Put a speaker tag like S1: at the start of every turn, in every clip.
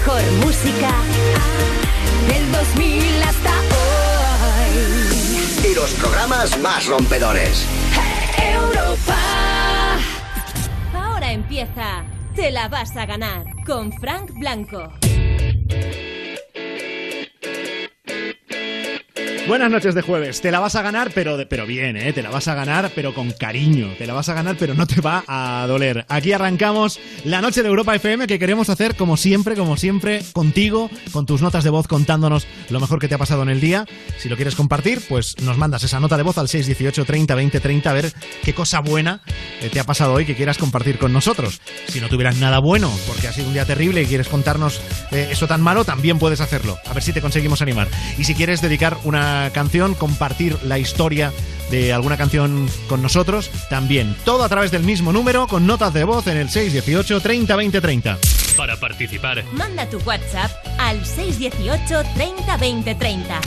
S1: mejor música del 2000 hasta hoy.
S2: Y los programas más rompedores.
S1: Europa.
S3: Ahora empieza Te la vas a ganar con Frank Blanco.
S4: Buenas noches de jueves. Te la vas a ganar, pero, pero bien, ¿eh? Te la vas a ganar, pero con cariño. Te la vas a ganar, pero no te va a doler. Aquí arrancamos la noche de Europa FM que queremos hacer como siempre, como siempre, contigo, con tus notas de voz contándonos lo mejor que te ha pasado en el día. Si lo quieres compartir, pues nos mandas esa nota de voz al 618 30 20 30 a ver qué cosa buena eh, te ha pasado hoy que quieras compartir con nosotros. Si no tuvieras nada bueno, porque ha sido un día terrible y quieres contarnos eh, eso tan malo, también puedes hacerlo. A ver si te conseguimos animar. Y si quieres dedicar una canción, compartir la historia de alguna canción con nosotros, también. Todo a través del mismo número, con notas de voz en el 618 30 20 30.
S5: Para participar,
S3: Manda tu WhatsApp al 618 30 20 30.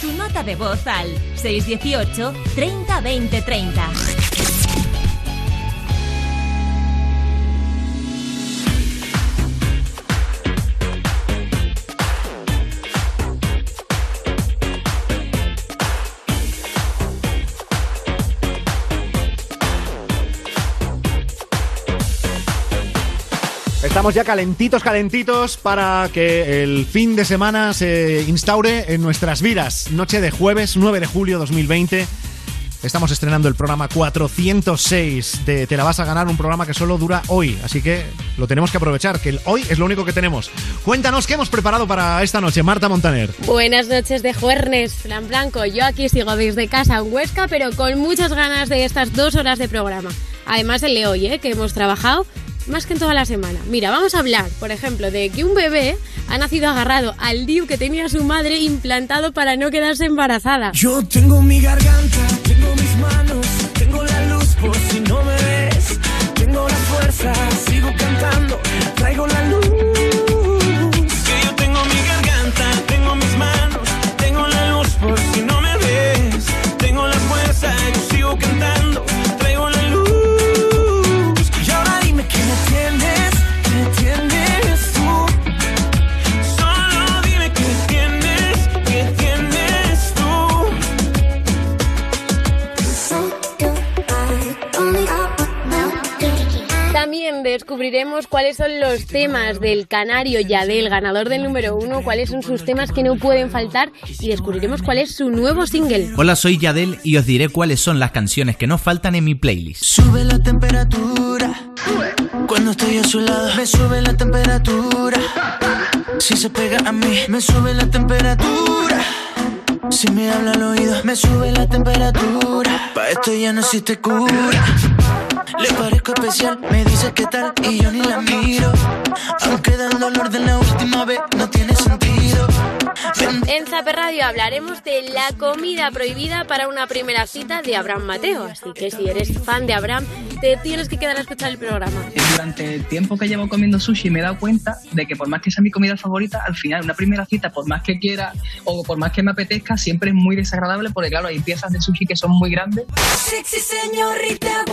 S3: Tu nota de voz al 618 30 20 30.
S4: Estamos ya calentitos, calentitos para que el fin de semana se instaure en nuestras vidas. Noche de jueves 9 de julio 2020. Estamos estrenando el programa 406 de Te la vas a ganar, un programa que solo dura hoy, así que lo tenemos que aprovechar, que el hoy es lo único que tenemos. Cuéntanos qué hemos preparado para esta noche, Marta Montaner.
S6: Buenas noches de jueves, Fran Blanco. Yo aquí sigo desde casa en Huesca, pero con muchas ganas de estas dos horas de programa. Además el de hoy, ¿eh? que hemos trabajado más que en toda la semana. Mira, vamos a hablar, por ejemplo, de que un bebé ha nacido agarrado al DIU que tenía su madre implantado para no quedarse embarazada.
S7: Yo tengo mi garganta, tengo mis manos, tengo la luz por si no me ves. Tengo la fuerza, sigo cantando, traigo la luz.
S6: Descubriremos cuáles son los temas del canario Yadel, ganador del número uno, cuáles son sus temas que no pueden faltar y descubriremos cuál es su nuevo single.
S8: Hola, soy Yadel y os diré cuáles son las canciones que no faltan en mi playlist.
S7: Sube la temperatura. Cuando estoy a su lado, me sube la temperatura. Si se pega a mí, me sube la temperatura. Si me habla al oído, me sube la temperatura. Pa' esto ya no existe cura. Le parezco especial, me dice qué tal y yo ni la miro. Aunque del dolor de la última vez no tiene sentido.
S6: En Zape Radio hablaremos de la comida prohibida para una primera cita de Abraham Mateo. Así que si eres fan de Abraham, te tienes que quedar a escuchar el programa.
S9: Durante el tiempo que llevo comiendo sushi me he dado cuenta de que por más que sea mi comida favorita, al final una primera cita, por más que quiera o por más que me apetezca, siempre es muy desagradable porque claro, hay piezas de sushi que son muy grandes.
S1: Sexy señorita,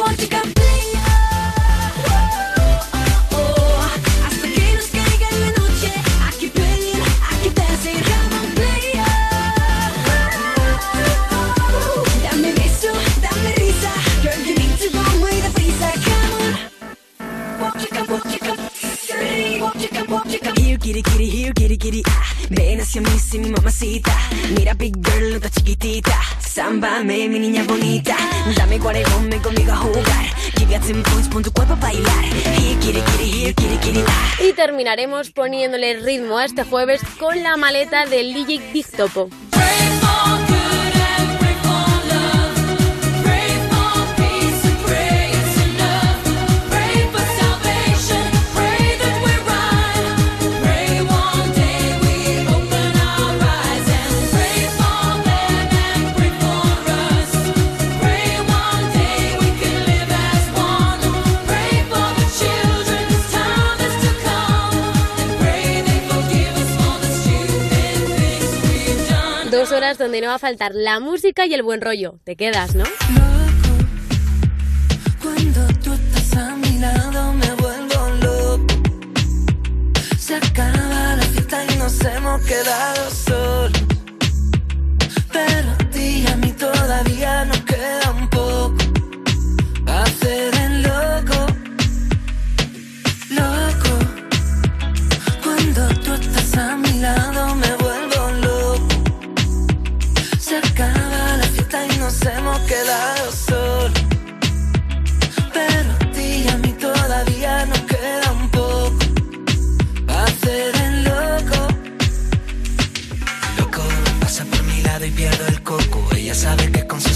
S1: Here kitty kitty, here kitty kitty. Ven hacia mí, sí, mi mamacita. Mira, big girl, no está chiquitita. Sámbame, mi niña bonita. Dame guaregón, ven conmigo a jugar. Give me a 10 points, pon tu cuerpo a bailar. Here kitty kitty, here kitty kitty.
S6: Y terminaremos poniéndole ritmo a este jueves con la maleta del DJ Big Topo. Horas donde no va a faltar la música y el buen rollo. Te quedas, ¿no?
S7: Cuando tú estás a mi lado me vuelvo loco. Se acaba la
S1: nos hemos quedado solos.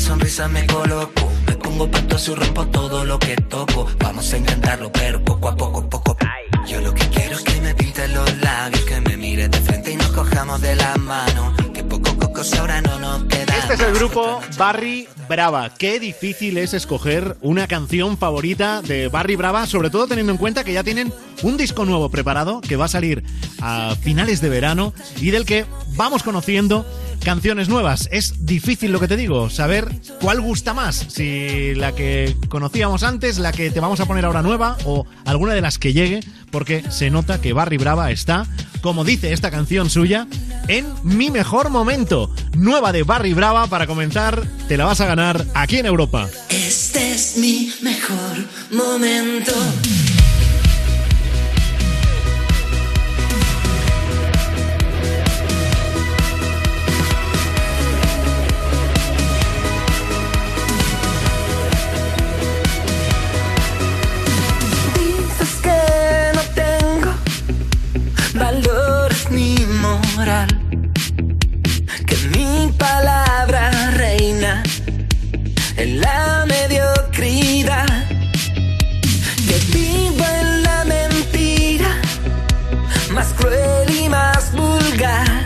S1: Sonrisa me coloco. Me pongo patos y rompo todo lo que toco. Vamos a intentarlo, pero poco a poco, poco. Yo lo que quiero es que me pinte los labios, que me mire de frente y nos cojamos de la mano. Que poco coco ahora no nos queda.
S4: Este es el grupo Barry Brava. Qué difícil es escoger una canción favorita de Barry Brava, sobre todo teniendo en cuenta que ya tienen un disco nuevo preparado que va a salir a finales de verano y del que vamos conociendo canciones nuevas. Es difícil lo que te digo, saber cuál gusta más, si la que conocíamos antes, la que te vamos a poner ahora nueva o alguna de las que llegue, porque se nota que Barry Brava está, como dice esta canción suya, en mi mejor momento. Nueva de Barry Brava para comenzar, te la vas a ganar aquí en Europa.
S1: Este es mi mejor momento. En la mediocridad, que vivo en la mentira, más cruel y más vulgar,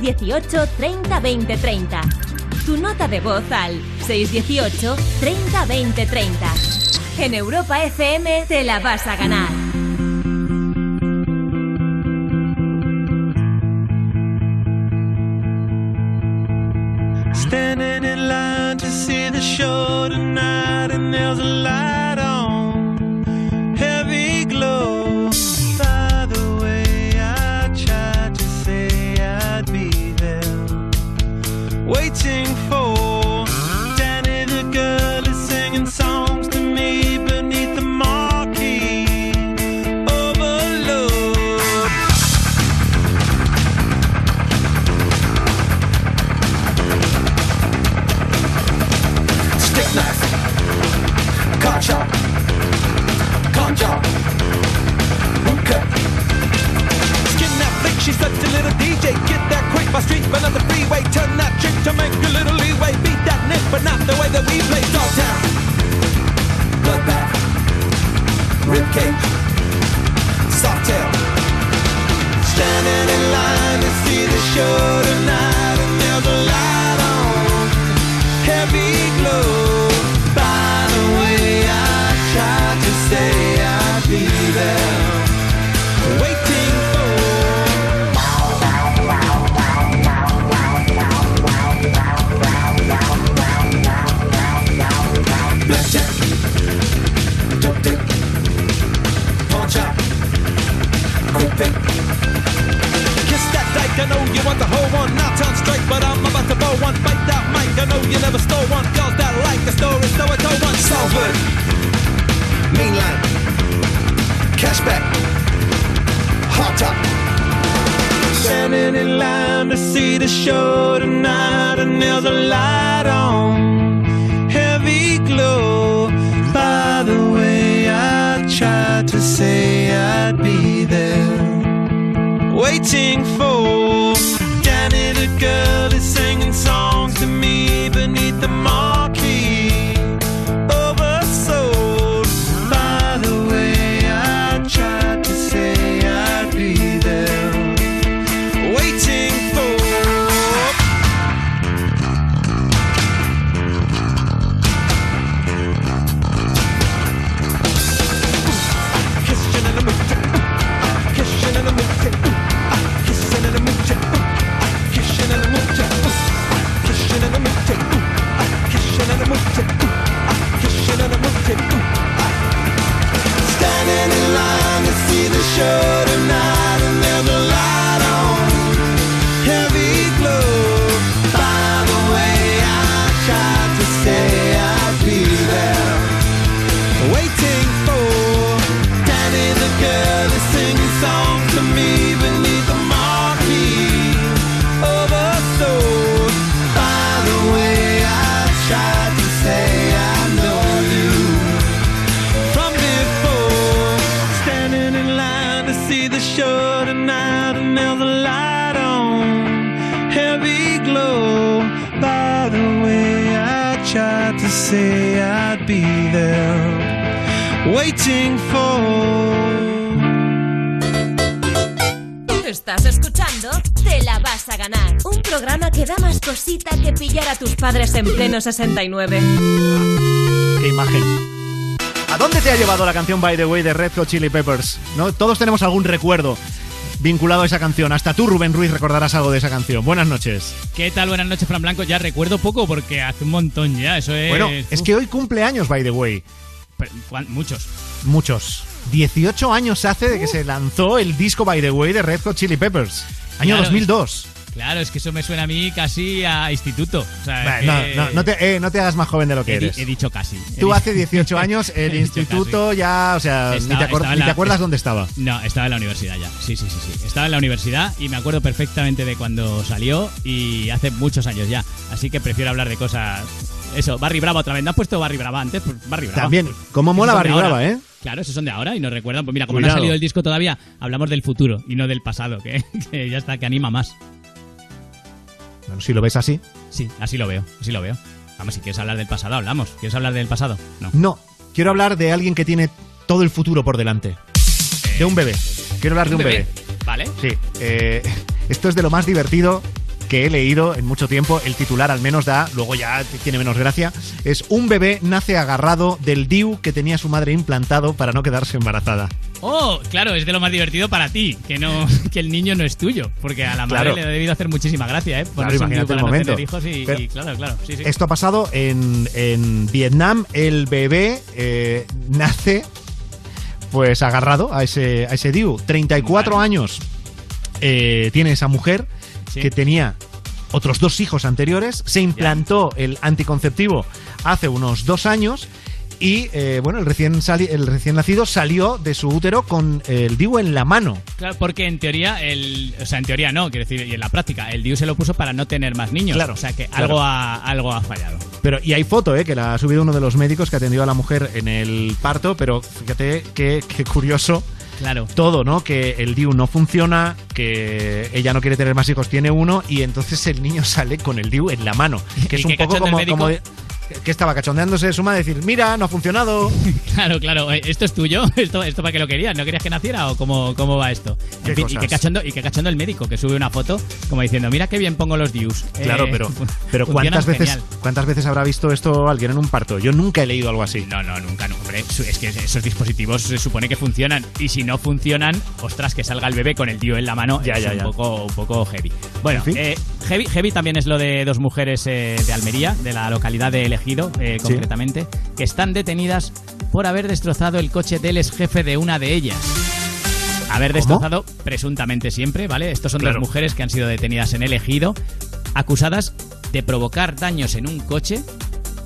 S10: 618 30 20 30. Tu nota de voz al 618 30 20 30. En Europa FM te la vas a ganar. 69.
S4: Qué imagen. ¿A dónde te ha llevado la canción By the Way de Red Hot Chili Peppers? ¿No? Todos tenemos algún recuerdo vinculado a esa canción. Hasta tú, Rubén Ruiz, recordarás algo de esa canción. Buenas noches.
S11: ¿Qué tal? Buenas noches, Fran Blanco. Ya recuerdo poco porque hace un montón ya. Eso es.
S4: Bueno, es que hoy cumple años By the Way.
S11: Pero, ¿cuán- Muchos.
S4: Muchos. 18 años hace de que se lanzó el disco By the Way de Red Hot Chili Peppers. Año
S11: Claro,
S4: 2002.
S11: Claro, es que eso me suena a mí casi a instituto. O sea,
S4: no, no, no te, eh, no te hagas más joven de lo que
S11: he,
S4: eres.
S11: he dicho casi.
S4: Tú hace 18 años, el instituto ya, o sea, ni te, acuerdas dónde estaba.
S11: No, estaba en la universidad ya. Sí, sí, sí, sí. Estaba en la universidad y me acuerdo perfectamente de cuando salió y hace muchos años ya. Así que prefiero hablar de cosas. Eso, Barry Brava otra vez. ¿No has puesto Barry Brava antes? Pues Barry Brava.
S4: También, cómo
S11: esos
S4: mola Barry. Brava, ¿eh?
S11: Claro, esos son de ahora y nos recuerdan. Pues mira, como no ha salido el disco todavía, hablamos del futuro y no del pasado, que, que ya está, que anima más.
S4: Bueno, si lo ves así.
S11: Sí, así lo veo, así lo veo. Vamos, si quieres hablar del pasado, hablamos. ¿Quieres hablar del pasado? No.
S4: No, quiero hablar de alguien que tiene todo el futuro por delante. De un bebé. Quiero hablar de un bebé.
S11: Vale.
S4: Sí, eh, esto es de lo más divertido que he leído en mucho tiempo. El titular al menos da, luego ya tiene menos gracia. Es un bebé nace agarrado del DIU que tenía su madre implantado para no quedarse embarazada.
S11: Oh, claro, es de lo más divertido para ti, que no que el niño no es tuyo, porque a la madre
S4: Claro.
S11: le ha debido hacer muchísima gracia, ¿eh?
S4: Claro, imagínate
S11: DIU para
S4: el
S11: no
S4: momento.
S11: hijos y, y claro, claro, sí, sí.
S4: Esto ha pasado en, en Vietnam. El bebé eh, nace pues agarrado a ese, a ese DIU. 34 años eh, tiene esa mujer
S11: Sí.
S4: que tenía otros dos hijos anteriores, se implantó el anticonceptivo hace unos dos años y eh, bueno, el recién, sali- el recién nacido salió de su útero con el DIU en la mano.
S11: Claro, porque en teoría, el, o sea, en teoría no, quiero decir, y en la práctica, el DIU se lo puso para no tener más niños.
S4: Claro,
S11: O sea que
S4: claro.
S11: algo, ha, algo ha fallado.
S4: Pero, y hay foto, ¿eh? que la ha subido uno de los médicos que atendió a la mujer en el parto, pero fíjate qué, qué curioso
S11: Claro.
S4: todo, ¿no? Que el DIU no funciona, que ella no quiere tener más hijos, tiene uno, y entonces el niño sale con el DIU en la mano. Que es
S11: ¿Y
S4: un poco como,
S11: médico?
S4: como de- que estaba cachondeándose de su madre, decir, mira, no ha funcionado.
S11: Claro, claro. eh, ¿Esto es tuyo? ¿Esto, esto para qué lo querías? ¿No querías que naciera o cómo, cómo va esto? En
S4: Qué
S11: fin, y qué, cachondo, y qué cachondo el médico que sube una foto como diciendo, mira qué bien pongo los DIUs.
S4: Claro,
S11: Eh,
S4: pero, pero ¿cuántas veces,
S11: genial.
S4: ¿cuántas veces habrá visto esto alguien en un parto? Yo nunca he leído algo así.
S11: No, no, nunca, no, hombre. Es que esos dispositivos se supone que funcionan. Y si no funcionan, ostras, que salga el bebé con el DIU en la mano
S4: Ya,
S11: es
S4: ya,
S11: un,
S4: ya.
S11: Poco, un poco heavy. Bueno,
S4: En fin.
S11: eh, heavy, heavy también es lo de dos mujeres eh, de Almería, de la localidad de Elegido, eh,
S4: Sí.
S11: concretamente, que están detenidas por haber destrozado el coche del ex jefe de una de ellas. Haber
S4: ¿Cómo?
S11: destrozado presuntamente siempre, ¿vale? Estos son
S4: Claro.
S11: dos mujeres que han sido detenidas en Elegido, acusadas de provocar daños en un coche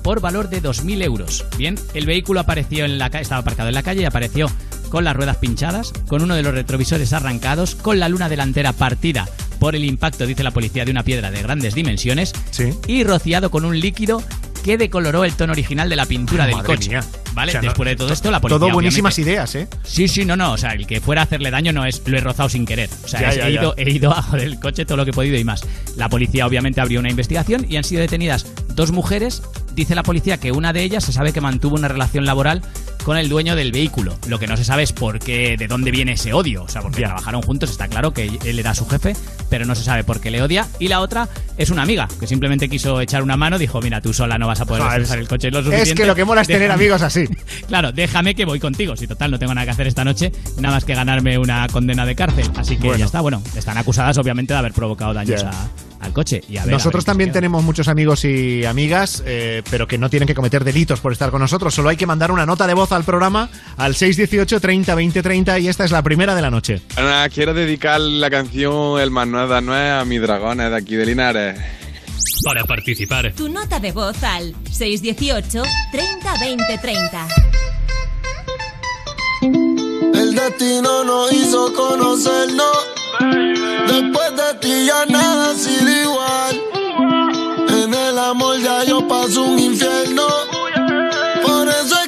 S11: por valor de 2.000 euros. Bien, el vehículo apareció en la estaba aparcado en la calle y apareció con las ruedas pinchadas, con uno de los retrovisores arrancados, con la luna delantera partida por el impacto, dice la policía, de una piedra de grandes dimensiones
S4: Sí.
S11: y rociado con un líquido que decoloró el tono original de la pintura del
S4: Madre
S11: coche.
S4: mía.
S11: ¿Vale?
S4: O sea, no-
S11: Después de todo esto, la policía.
S4: Todo buenísimas
S11: obviamente-
S4: ideas, ¿eh?
S11: Sí, sí, no, no. O sea, el que fuera a hacerle daño no es lo he rozado sin querer. O sea,
S4: Ya,
S11: es-
S4: ya,
S11: he,
S4: ya.
S11: Ido, he ido a joder el coche todo lo que he podido y más. La policía obviamente abrió una investigación y han sido detenidas dos mujeres. Dice la policía que una de ellas se sabe que mantuvo una relación laboral con el dueño del vehículo. Lo que no se sabe es por qué, de dónde viene ese odio. O sea, porque
S4: Ya.
S11: trabajaron juntos, está claro que él era su jefe, pero no se sabe por qué le odia. Y la otra es una amiga que simplemente quiso echar una mano, dijo, mira, tú sola no vas a poder
S4: Joder,
S11: destrozar el coche lo suficiente.
S4: Es que lo que mola es tener amigos así.
S11: Claro, déjame que voy contigo. Si total no tengo nada que hacer esta noche, nada más que ganarme una condena de cárcel. Así que
S4: Bueno.
S11: ya está. Bueno, están acusadas obviamente de haber provocado daños a- al coche. Y a ver, a
S4: Nosotros
S11: ver qué
S4: también tenemos muchos amigos y amigas, eh, pero que no tienen que cometer delitos por estar con nosotros. Solo hay que mandar una nota de voz al programa al 618 30 20 30 y esta es la primera de la noche.
S12: Ana, quiero dedicar la canción El Manuel Nuez a mis dragones de aquí de Linares.
S13: Para participar,
S10: Tu nota de voz al 618 30 20 30.
S14: El destino nos hizo conocernos. Después de ti ya nada sido igual. En el amor ya yo paso un infierno. Por eso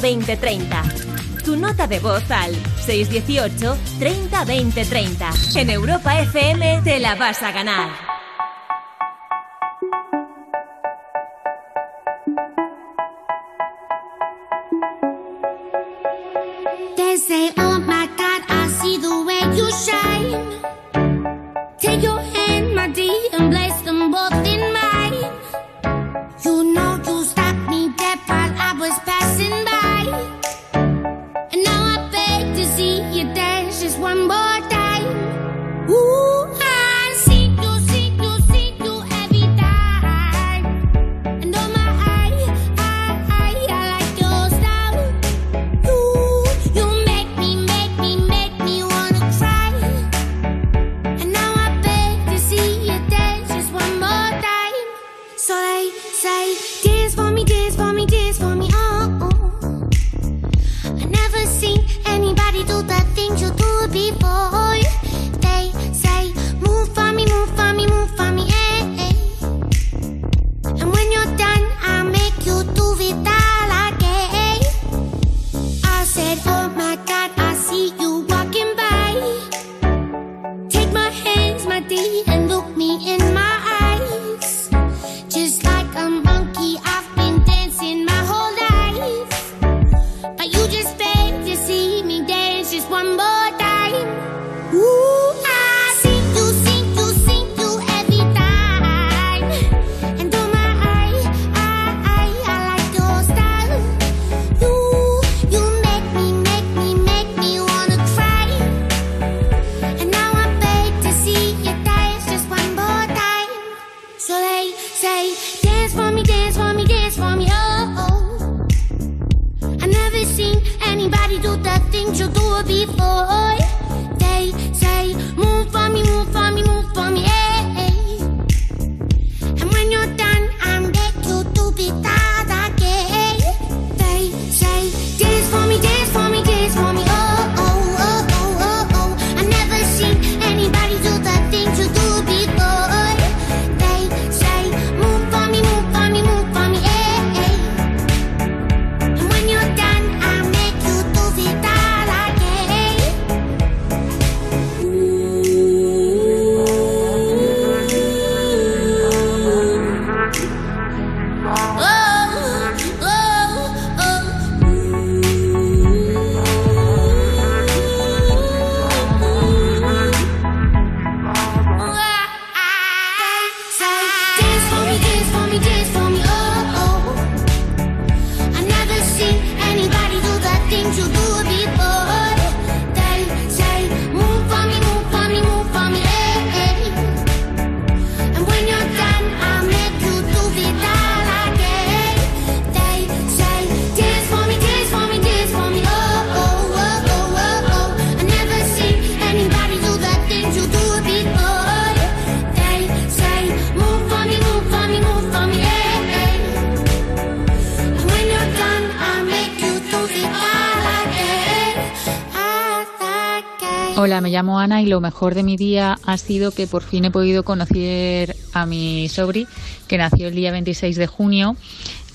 S15: 2030. Tu nota de voz al 618 30 30. En Europa FM te la vas a ganar.
S16: lo mejor de mi día ha sido que por fin he podido conocer a mi sobri, que nació el día 26 de junio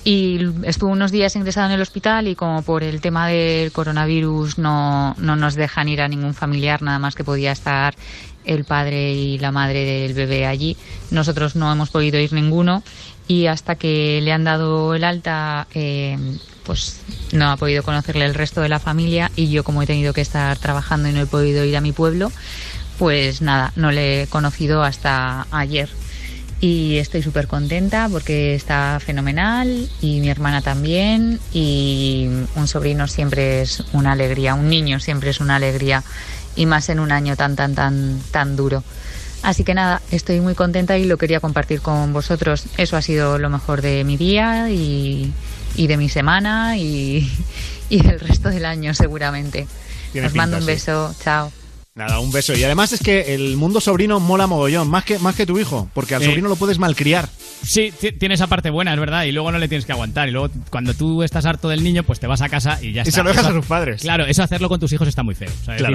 S16: y estuvo unos días ingresado en el hospital y como por el tema del coronavirus no, no nos dejan ir a ningún familiar, nada más que podía estar el padre y la madre del bebé allí. Nosotros no hemos podido ir ninguno y hasta que le han dado el alta, eh, pues no ha podido conocerle el resto de la familia y yo como he tenido que estar trabajando y no he podido ir a mi pueblo, pues nada, no le he conocido hasta ayer. Y estoy súper contenta porque está fenomenal y mi hermana también y un sobrino siempre es una alegría, un niño siempre es una alegría y más en un año tan, tan, tan, tan duro. Así que nada, estoy muy contenta y lo quería compartir con vosotros. Eso ha sido lo mejor de mi día y, de mi semana y, y, el resto del año seguramente. Os mando un beso, chao.
S4: Nada, un beso. Y además es que el mundo sobrino mola mogollón, más que, más que tu hijo, porque al sobrino lo puedes malcriar.
S11: Sí, tiene esa parte buena, es verdad, y luego no le tienes que aguantar. Y luego cuando tú estás harto del niño, pues te vas a casa y ya está.
S4: Y se lo dejas a sus padres.
S11: Claro, eso hacerlo con tus hijos está muy feo.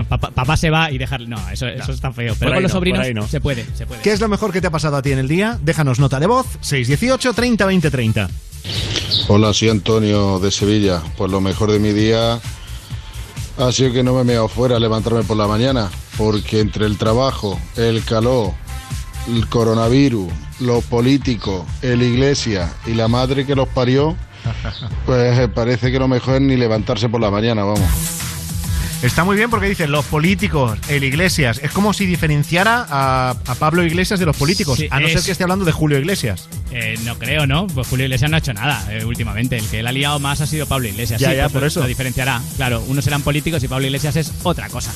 S11: Papá, se va y dejarle. No, eso, no. eso está feo. Pero con los sobrinos se, puede,
S4: ¿Qué es lo mejor que te ha pasado a ti en el día? Déjanos nota de voz, 618 30 20 30.
S17: Hola, soy Antonio de Sevilla. Pues lo mejor de mi día sido que no me he meado fuera a levantarme por la mañana, porque entre el trabajo, el calor, el coronavirus, los políticos, el iglesia y la madre que los parió, pues eh, parece que lo mejor es ni levantarse por la mañana, vamos.
S4: Está muy bien porque dice los políticos, el Iglesias. Es como si diferenciara a, a Pablo Iglesias de los políticos,
S11: Sí,
S4: a no
S11: es-
S4: ser que esté hablando de Julio Iglesias.
S11: Eh, no creo, ¿no? Pues Julio Iglesias no ha hecho nada eh, últimamente. El que le ha liado más ha sido Pablo Iglesias.
S4: Ya,
S11: Sí,
S4: ya,
S11: pues
S4: por
S11: lo-
S4: eso.
S11: Lo diferenciará. Claro, unos serán políticos y Pablo Iglesias es otra cosa.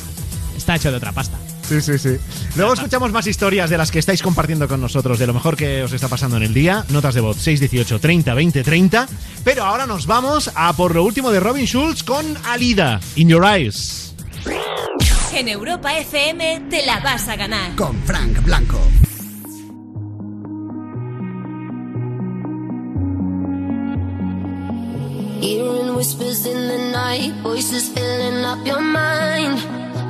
S11: Está hecho de otra pasta.
S4: Sí, sí, sí. Luego escuchamos más historias de las que estáis compartiendo con nosotros, de lo mejor que os está pasando en el día. Notas de voz 618 30 20 30. Pero ahora nos vamos a por lo último de Robin Schulz con Alida, In Your Eyes.
S10: En Europa FM te la vas a ganar.
S2: Con Frank Blanco.
S18: Hearing whispers in the night, voices filling up your mind.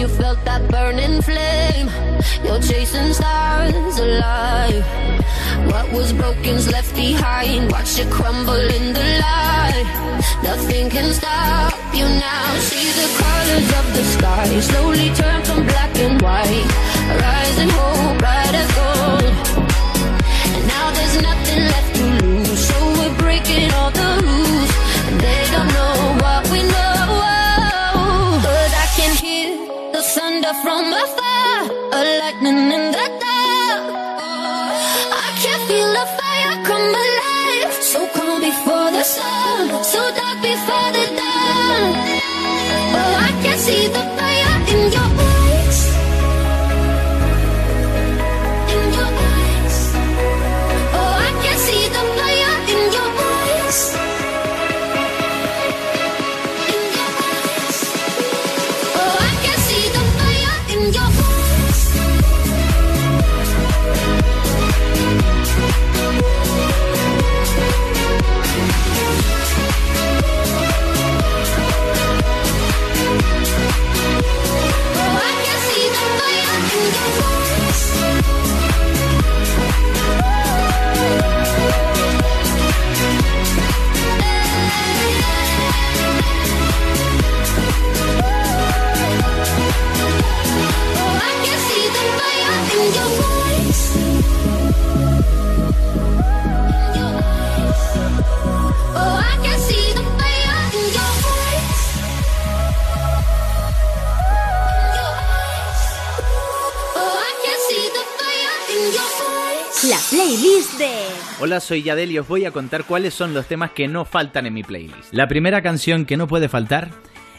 S18: you felt that burning flame. You're chasing stars alive. What was broken's left behind. Watch it crumble in the light. Nothing can stop you now. See the colors of the sky slowly turn from black and white. Rising hope, bright as gold. And now there's nothing left Oh, I can see the fire in your
S8: Hola, soy Yadel y os voy a contar cuáles son los temas que no faltan en mi playlist. La primera canción que no puede faltar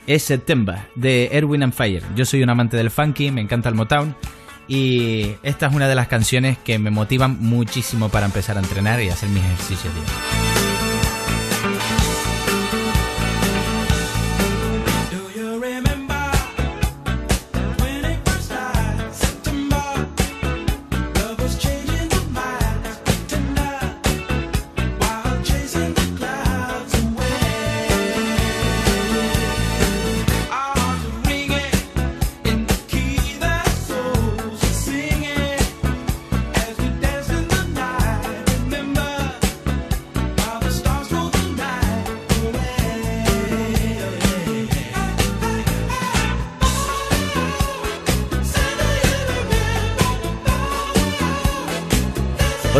S8: es September de Erwin and Fire. Yo soy un amante del funky, me encanta el Motown y esta es una de las canciones que me motivan muchísimo para empezar a entrenar y hacer mis ejercicios diarios.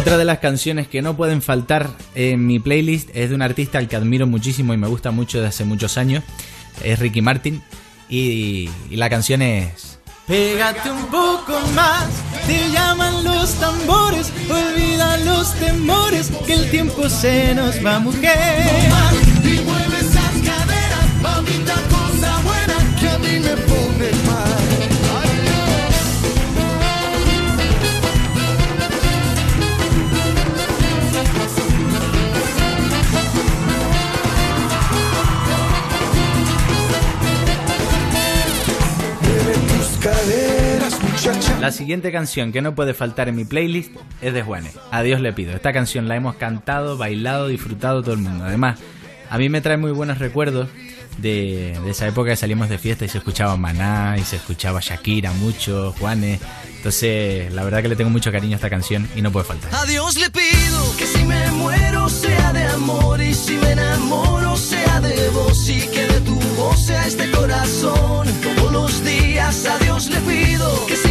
S8: Otra de las canciones que no pueden faltar en mi playlist es de un artista al que admiro muchísimo y me gusta mucho desde hace muchos años. Es Ricky Martin. Y, y la canción es.
S19: Pégate un poco más, te llaman los tambores, olvida los temores, que el tiempo se nos va, mujer.
S20: Y mueve esas caderas, mamita, cosa buena que a mí me
S8: La siguiente canción que no puede faltar en mi playlist es de Juanes. A Dios le pido. Esta canción la hemos cantado, bailado, disfrutado todo el mundo. Además, a mí me trae muy buenos recuerdos de, esa época que salimos de fiesta y se escuchaba Maná y se escuchaba Shakira mucho, Juanes. Entonces, la verdad que le tengo mucho cariño a esta canción y no puede faltar.
S19: A le pido que si me muero sea de amor y si me enamoro sea de vos y que de tu voz sea este corazón. Todos los días a Dios le pido que si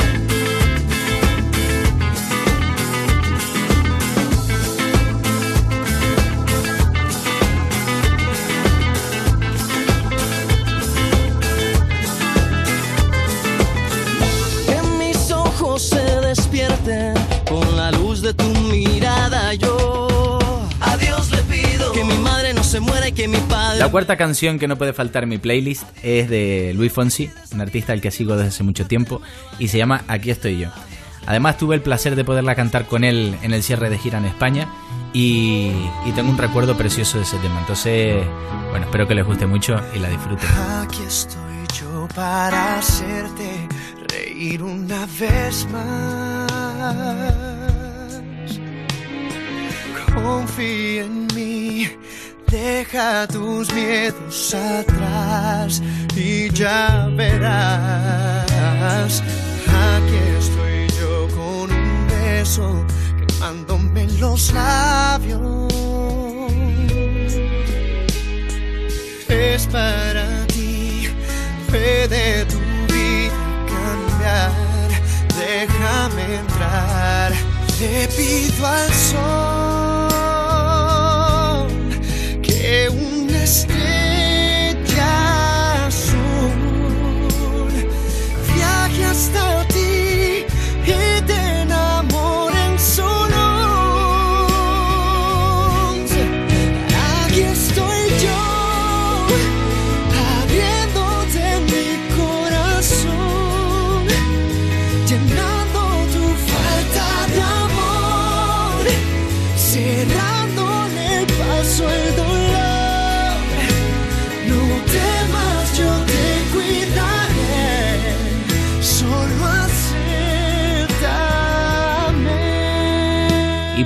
S19: Luz de tu mirada. Yo a Dios le pido que mi madre no se muera y que mi padre.
S8: La cuarta canción que no puede faltar en mi playlist es de Luis Fonsi, un artista al que sigo desde hace mucho tiempo, y se llama Aquí estoy yo. Además tuve el placer de poderla cantar con él en el cierre de gira en España y, y tengo un recuerdo precioso de ese tema. Entonces, bueno, espero que les guste mucho y la disfruten.
S19: Aquí estoy yo para hacerte reír una vez más. En mí, deja tus miedos atrás y ya verás. Aquí estoy yo con un beso quemándome en los labios. Es para ti, puede tu vida cambiar. Déjame entrar, le pido al sol una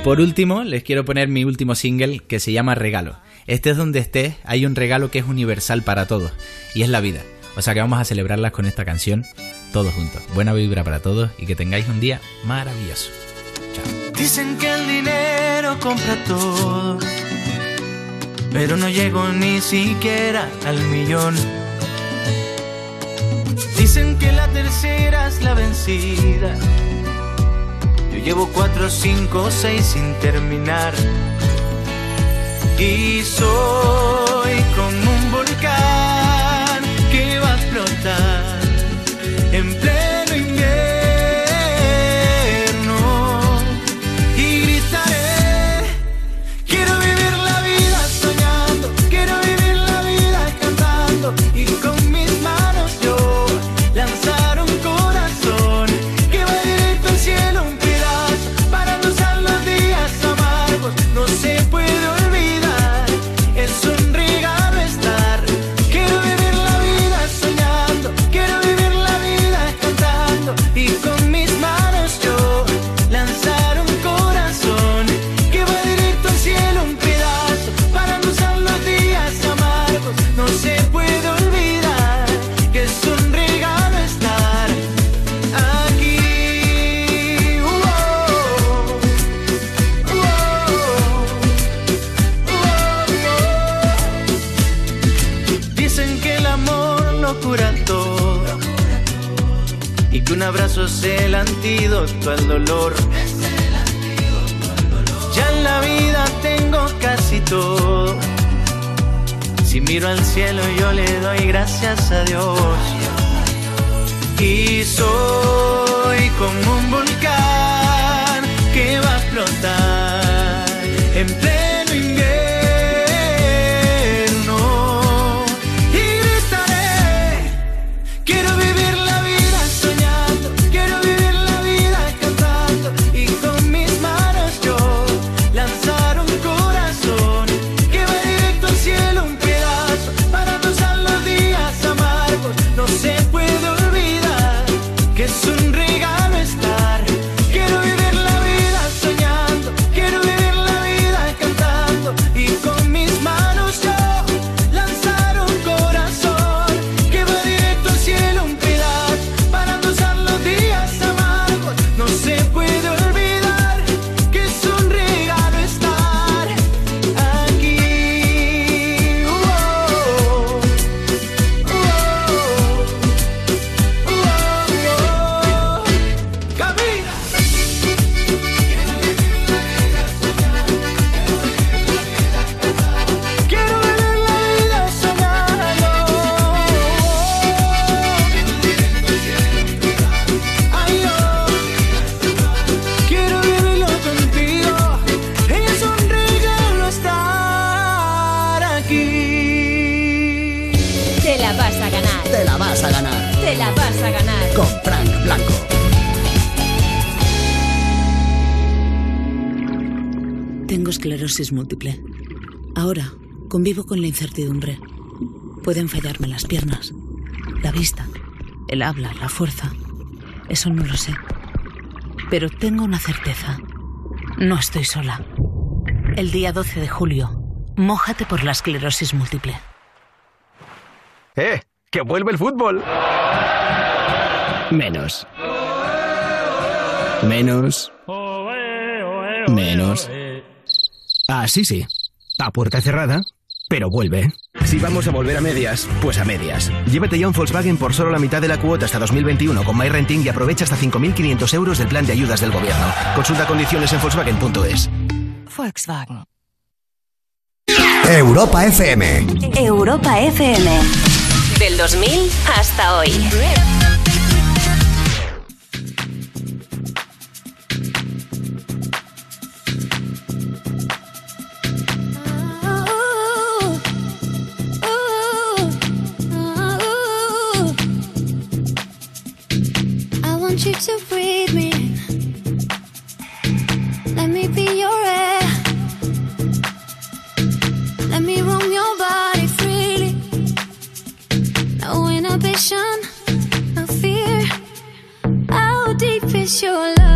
S8: por último, les quiero poner mi último single que se llama Regalo. Este es donde estés, hay un regalo que es universal para todos, y es la vida. O sea que vamos a celebrarlas con esta canción todos juntos. Buena vibra para todos y que tengáis un día maravilloso.
S19: Dicen que el dinero compra todo, pero no llego ni siquiera al millón. Dicen que la tercera es la vencida. Yo llevo cuatro, cinco, seis sin terminar. Y soy como sos el antídoto al dolor. Ya en la vida tengo casi todo. Si miro al cielo yo le doy gracias a Dios. Y soy como un volcán que va a explotar con la
S21: incertidumbre. Pueden fallarme las piernas, la vista, el habla, la fuerza. Eso no lo sé. Pero tengo una certeza. No estoy sola. El día 12 de julio, mójate por la esclerosis múltiple.
S22: ¡Eh! ¡Que vuelve el fútbol!
S23: Menos. Menos. Menos. Ah, sí, sí. A puerta cerrada, pero vuelve.
S22: Si vamos a volver a medias, pues a medias. Llévate ya un Volkswagen por solo la mitad de la cuota hasta 2021 con MyRenting y aprovecha hasta 5.500 euros del plan de ayudas del gobierno. Consulta condiciones en Volkswagen.es.
S24: Volkswagen.
S2: Europa FM.
S10: Europa FM. Del 2000 hasta hoy.
S25: Want you to breathe me. Let me be your air. Let me roam your body freely. No inhibition, no fear. How deep is your love?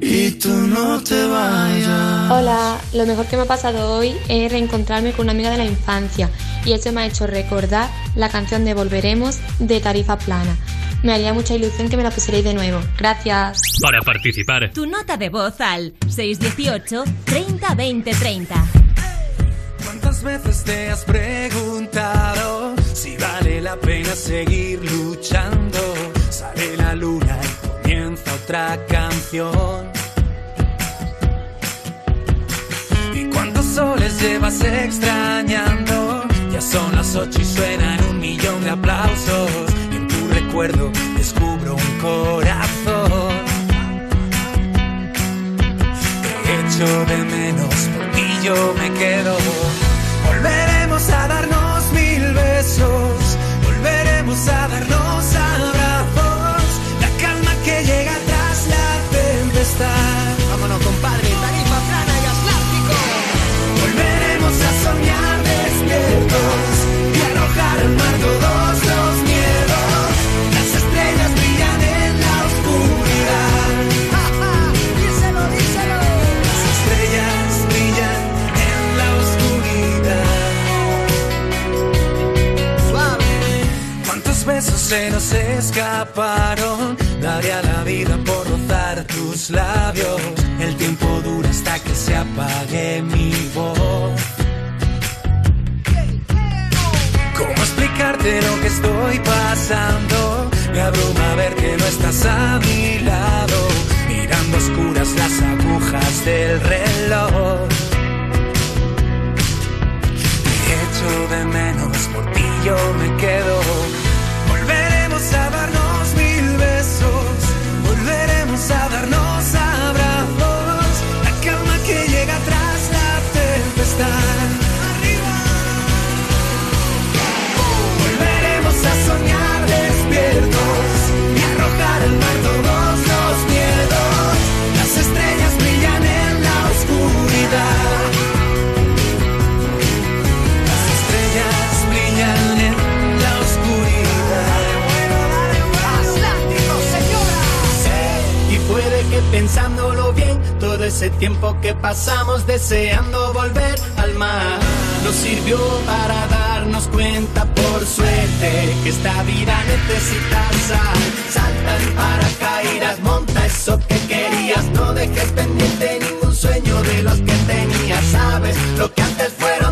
S7: y tú no te vayas.
S26: Hola, lo mejor que me ha pasado hoy es reencontrarme con una amiga de la infancia y eso me ha hecho recordar la canción de Volveremos de Tarifa Plana. Me haría mucha ilusión que me la pusierais de nuevo. Gracias.
S5: Para participar,
S3: Tu nota de voz al 618 30 20 30.
S19: ¿Cuántas veces te has preguntado si vale la pena seguir luchando? Sale la luna canción. ¿Y cuántos soles llevas extrañando? Ya son las ocho y suenan un millón de aplausos. En tu recuerdo descubro un corazón. Te echo de menos, por yo me quedo. Volveremos a darnos mil besos, volveremos a darnos abrazos. Vámonos, compadre, tarifa plana y atlántico. Volveremos a soñar despiertos y arrojar al mar todos los miedos. Las estrellas brillan en la oscuridad. Las estrellas brillan en la oscuridad. Suave. ¿Cuántos besos se nos escaparon? Daría la tus labios. El tiempo dura hasta que se apague mi voz. ¿Cómo explicarte lo que estoy pasando? Me abruma ver que no estás a mi lado, mirando oscuras las agujas del reloj. Te echo de menos, por ti yo me quedo. Hace tiempo que pasamos deseando volver al mar. Nos sirvió para darnos cuenta por suerte que esta vida necesita sal. Salta en paracaídas, monta eso que querías. No dejes pendiente ningún sueño de los que tenías. Sabes lo que antes fueron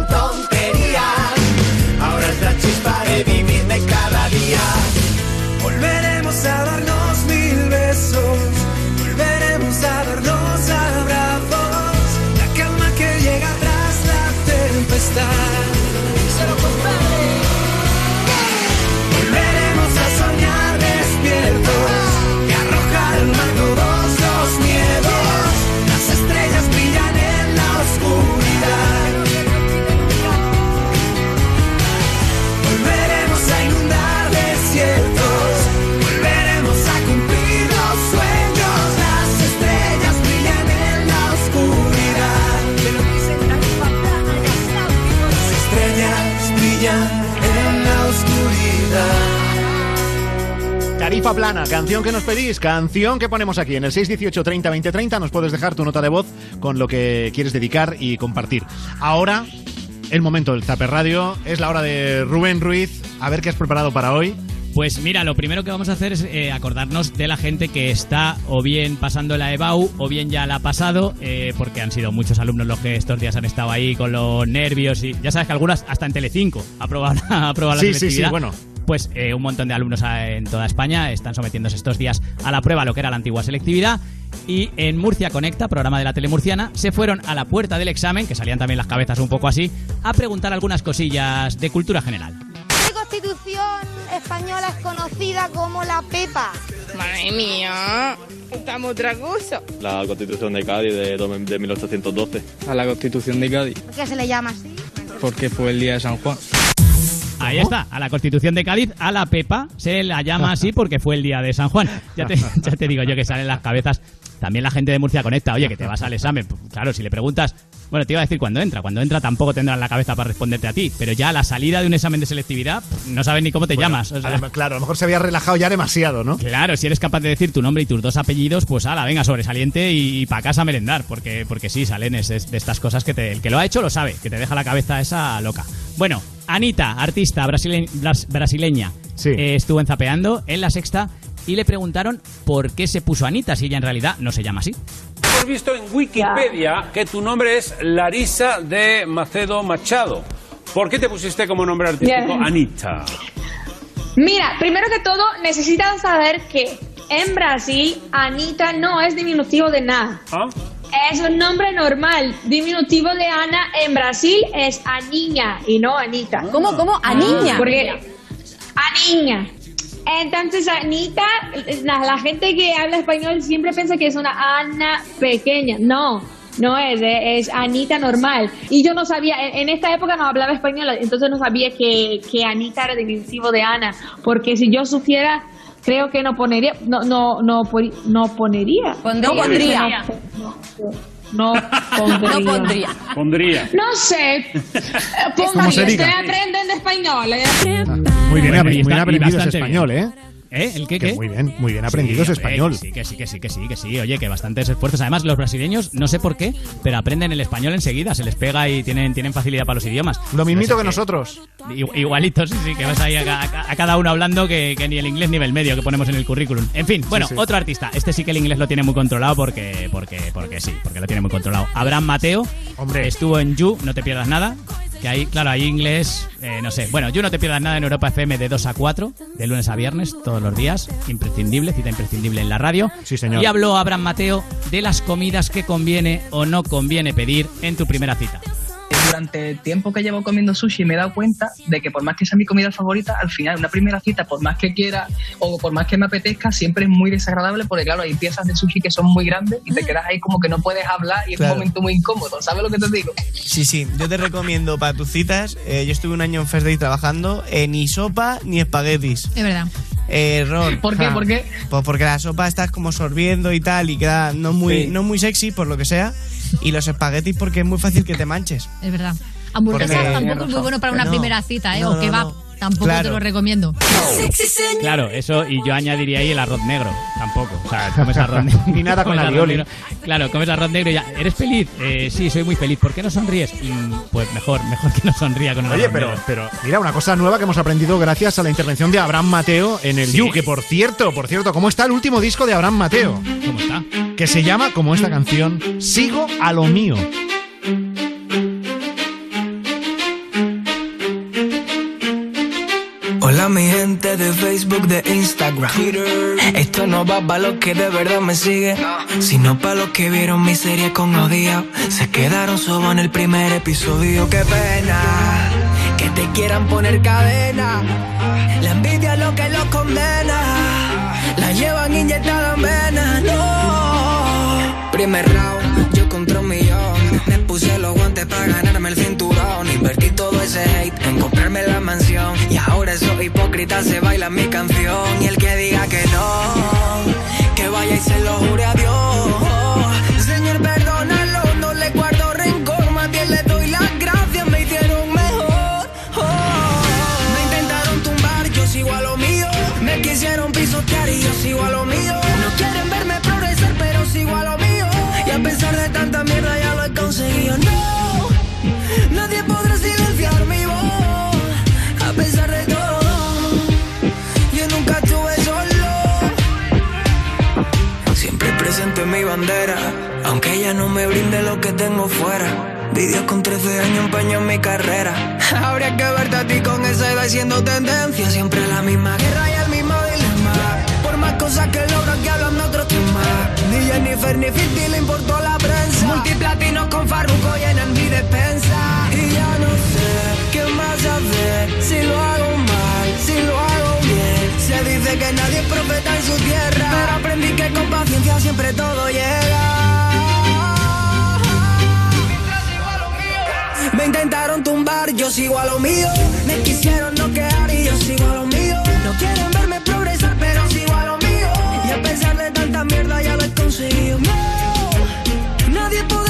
S4: Tarifa plana, canción que nos pedís, canción que ponemos aquí en el 618 30 20 30. Nos puedes dejar tu nota de voz con lo que quieres dedicar y compartir. Ahora, el momento del Zaper Radio, es la hora de Rubén Ruiz. A ver qué has preparado para hoy.
S11: Pues mira, lo primero que vamos a hacer es eh, acordarnos de la gente que está o bien pasando la EBAU o bien ya la ha pasado, eh, porque han sido muchos alumnos los que estos días han estado ahí con los nervios y ya sabes que algunas hasta en Telecinco ha probado, ha probado la
S4: Sí, sí, sí, bueno.
S11: Pues eh, un montón de alumnos a- en toda España están sometiéndose estos días a la prueba, lo que era la antigua selectividad. Y en Murcia Conecta, programa de la telemurciana, se fueron a la puerta del examen, que salían también las cabezas un poco así, a preguntar algunas cosillas de cultura general.
S27: ¿Qué constitución española es conocida como la Pepa?
S28: Madre mía, estamos otra cosa.
S24: La Constitución de Cádiz de, de 1812.
S29: A la Constitución de Cádiz,
S27: ¿Por qué se le llama así?
S29: porque fue el día de San Juan.
S11: Ahí está, a la Constitución de Cádiz, a la Pepa, se la llama así porque fue el día de San Juan. Ya te, digo yo que salen las cabezas. También la gente de Murcia conecta, oye, que te vas al examen. Pues, Claro, si le preguntas, bueno, te iba a decir cuando entra. Cuando entra tampoco tendrán la cabeza para responderte a ti. Pero ya a la salida de un examen de selectividad, no sabes ni cómo te
S4: Bueno,
S11: llamas. o sea.
S4: además, claro, a lo mejor se había relajado ya demasiado, ¿no?
S11: Claro, si eres capaz de decir tu nombre y tus dos apellidos, pues ala, venga, sobresaliente y, para casa a merendar, porque, porque sí, salen es- es de estas cosas que te- el que lo ha hecho lo sabe, que te deja la cabeza esa loca. Bueno, Anita, artista brasile- bras- brasileña, eh, estuvo en Zapeando en la sexta y le preguntaron por qué se puso Anita si ella en realidad no se llama así.
S30: Hemos visto en Wikipedia que tu nombre es Larisa de Macedo Machado. ¿Por qué te pusiste como nombre artístico
S31: Bien.
S30: Anita?
S31: Mira, primero que todo, necesitan saber que en Brasil, Anita no es diminutivo de nada.
S30: ¿Ah?
S31: Es un nombre normal. Diminutivo de Ana en Brasil es Aniña y no Anita.
S27: ¿Cómo, cómo? ¿Aniña?
S31: Porque Aniña. Entonces, Anita, la, la gente que habla español siempre piensa que es una Ana pequeña. No, no es, es, es Anita normal. Y yo no sabía, en, en esta época no hablaba español, entonces no sabía que, que Anita era diminutivo de Ana. Porque si yo supiera, creo que no ponería, no, no, no, no ponería.
S27: No pondría.
S31: No pondría.
S27: No pondría.
S30: Pondría.
S31: No sé. Pondría.
S4: se diga.
S31: Estoy aprendiendo español. ¿eh?
S4: Muy bien,
S11: Bueno,
S4: muy bien aprendido ese español,
S11: bien.
S4: ¿eh?
S11: ¿Eh? ¿El qué,
S4: Que
S11: qué?
S4: muy bien, muy bien aprendido
S11: hombre,
S4: español.
S11: que sí, que sí, que sí, que sí, que sí. Oye, que bastantes esfuerzos. Además, los brasileños, no sé por qué, pero aprenden el español enseguida, se les pega y tienen, tienen facilidad para los idiomas.
S4: Lo mismito
S11: No sé
S4: que nosotros.
S11: Igu- Igualitos, sí, sí, que vas ahí a, ca- a cada uno hablando que, que ni el inglés ni el medio que ponemos en el currículum. En fin, bueno,
S4: sí.
S11: otro artista. Este sí que el inglés lo tiene muy controlado porque, porque, porque sí, porque lo tiene muy controlado. Abraham Mateo estuvo en You, no te pierdas nada. Que ahí, claro, ahí inglés, eh, no sé. Bueno, You no te pierdas nada en Europa FM de 2 a 4, de lunes a viernes, todos los días. Imprescindible, cita imprescindible en la radio.
S4: Sí, señor.
S11: Y habló Abraham Mateo de las comidas que conviene o no conviene pedir en tu primera cita.
S9: Durante el tiempo que llevo comiendo sushi me he dado cuenta de que por más que sea mi comida favorita, al final una primera cita, por más que quiera o por más que me apetezca, siempre es muy desagradable porque claro, hay piezas de sushi que son muy grandes y te quedas ahí como que no puedes hablar y es
S32: Claro.
S9: un momento muy incómodo. ¿Sabes lo que te digo?
S32: Sí, sí, yo te recomiendo para tus citas, eh, yo estuve un año en First Day trabajando, eh, ni sopa ni espaguetis.
S33: Es verdad.
S32: Eh, error.
S9: ¿Por qué?
S32: Ja.
S9: ¿Por qué?
S32: Pues porque la sopa estás como sorbiendo y tal y queda no muy,
S9: Sí.
S32: no muy sexy por lo que sea. Y los espaguetis porque es muy fácil que te manches.
S33: Es verdad. Hamburguesa
S32: Porque-
S33: tampoco es muy bueno para una
S32: No,
S33: primera cita, ¿eh?
S32: no,
S33: o va.
S32: no.
S25: Tampoco
S11: Claro.
S25: te lo recomiendo.
S11: Claro, eso, y yo añadiría ahí el arroz negro, tampoco. O sea, comes arroz negro.
S4: Ni nada con
S11: arroz
S4: alioli.
S11: negro. Claro, comes arroz negro y ya. ¿Eres feliz? Eh, sí, soy muy feliz. ¿Por qué no sonríes? Mm, pues mejor, mejor que no sonría con el
S4: Oye,
S11: arroz
S4: pero,
S11: negro.
S4: pero mira, una cosa nueva que hemos aprendido gracias a la intervención de Abraham Mateo en el
S11: Sí.
S4: You, que por cierto, por cierto, ¿cómo está el último disco de Abraham Mateo?
S11: ¿Cómo está?
S4: Que se llama, como esta canción, Sigo a lo mío.
S1: Mi gente de Facebook, de Instagram. Esto no va para los que de verdad me siguen Sino para los que vieron mi serie con odio Se quedaron solo en el primer episodio. Qué pena Que te quieran poner cadena. La envidia es lo que los condena. La llevan inyectada en vena. No. Primer round, yo contra un puse los guantes para ganarme el cinturón. Invertí todo ese hate en comprarme la mansión. Y ahora esos hipócritas se bailan mi canción. Y el que diga que no Que vaya y se lo jure a Dios mi bandera, aunque ella no me brinde lo que tengo fuera. Vídeos con 13 años empeño en mi carrera. Habría que verte a ti con esa edad y siendo tendencia. Siempre la misma guerra y el mismo dilema. Por más cosas que logran que hablan de otros temas. Ni Jennifer ni 50 le importó la prensa. Multiplatinos con Farruko llenan mi despensa. Se dice que nadie es profeta en su tierra. Pero aprendí que con paciencia siempre todo llega. Me intentaron tumbar, yo sigo a lo mío. Me quisieron noquear y yo sigo a lo mío. No quieren verme progresar, pero sigo a lo mío. Y a pesar de tanta mierda ya lo he conseguido. No, nadie podrá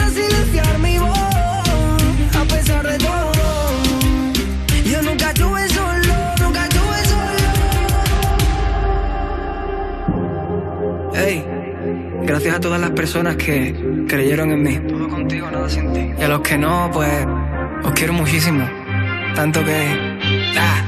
S1: gracias a todas las personas que creyeron en mí. Todo contigo, nada sin ti. Y a los que no, pues, os quiero muchísimo. Tanto que. Ah.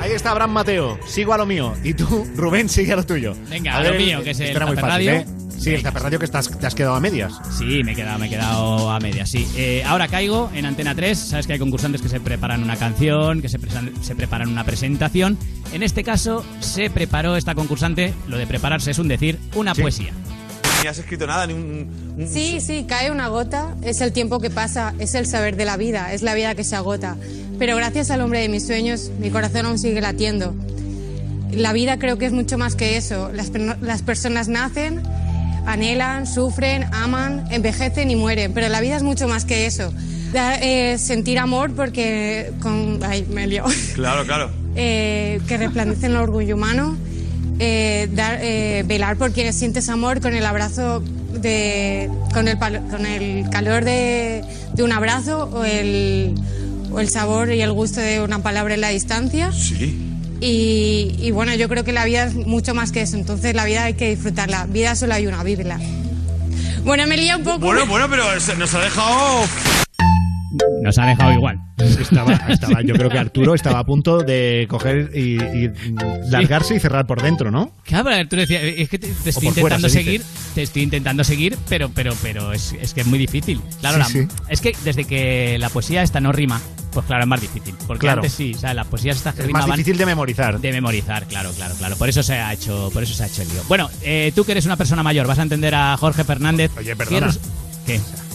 S4: Ahí está Abraham Mateo, sigo a lo mío. Y tú, Rubén, sigue a lo tuyo.
S11: Venga, a lo mío, que es el
S4: era muy fácil,
S11: Radio.
S4: ¿eh? Sí, el Zape Radio que estás, te has quedado a medias.
S11: Sí, me he quedado, me he quedado a media, sí. Eh, ahora caigo en Antena 3. Sabes que hay concursantes que se preparan una canción, que se, presan- se preparan una presentación. En este caso, se preparó esta concursante, lo de prepararse es un decir, una poesía.
S34: Ni has escrito nada, ni un... un-
S35: Sí, sí, cae una gota, es el tiempo que pasa, es el saber de la vida, es la vida que se agota. Pero gracias al hombre de mis sueños, mi corazón aún sigue latiendo. La vida creo que es mucho más que eso. Las, las personas nacen, anhelan, sufren, aman, envejecen y mueren, pero la vida es mucho más que eso. Da- eh, sentir amor porque con... Ay, me liado.
S34: Claro, claro.
S35: eh, que resplandece en el orgullo humano, eh, dar, eh, velar por quienes sientes amor con el abrazo de, con el, con el calor de, de un abrazo o el, o el sabor y el gusto de una palabra en la distancia.
S34: Sí.
S35: Y, y bueno, yo creo que la vida es mucho más que eso, entonces la vida hay que disfrutarla. Vida solo hay una, vívela. Bueno, me lía un poco.
S34: Bueno, bueno, pero nos ha dejado...
S11: Nos ha dejado igual.
S4: Estaba, estaba- yo creo que Arturo estaba a punto de coger y, y largarse y cerrar por dentro, ¿no?
S11: Claro, tú decías, es que te, te estoy
S4: por fuera,
S11: intentando
S4: se dice.
S11: seguir, te estoy intentando seguir, pero, pero, pero es, es que es muy difícil. Claro,
S4: Sí,
S11: la-
S4: sí.
S11: es que desde que la poesía esta no rima, pues claro, es más difícil. Porque
S4: Claro.
S11: antes sí, o sea, las poesías estas que
S4: Es más difícil de memorizar.
S11: De memorizar, claro, claro, claro. Por eso se ha hecho, por eso se ha hecho el lío. Bueno, eh, tú que eres una persona mayor, vas a entender a Jorge Fernández.
S4: Oye, perdona.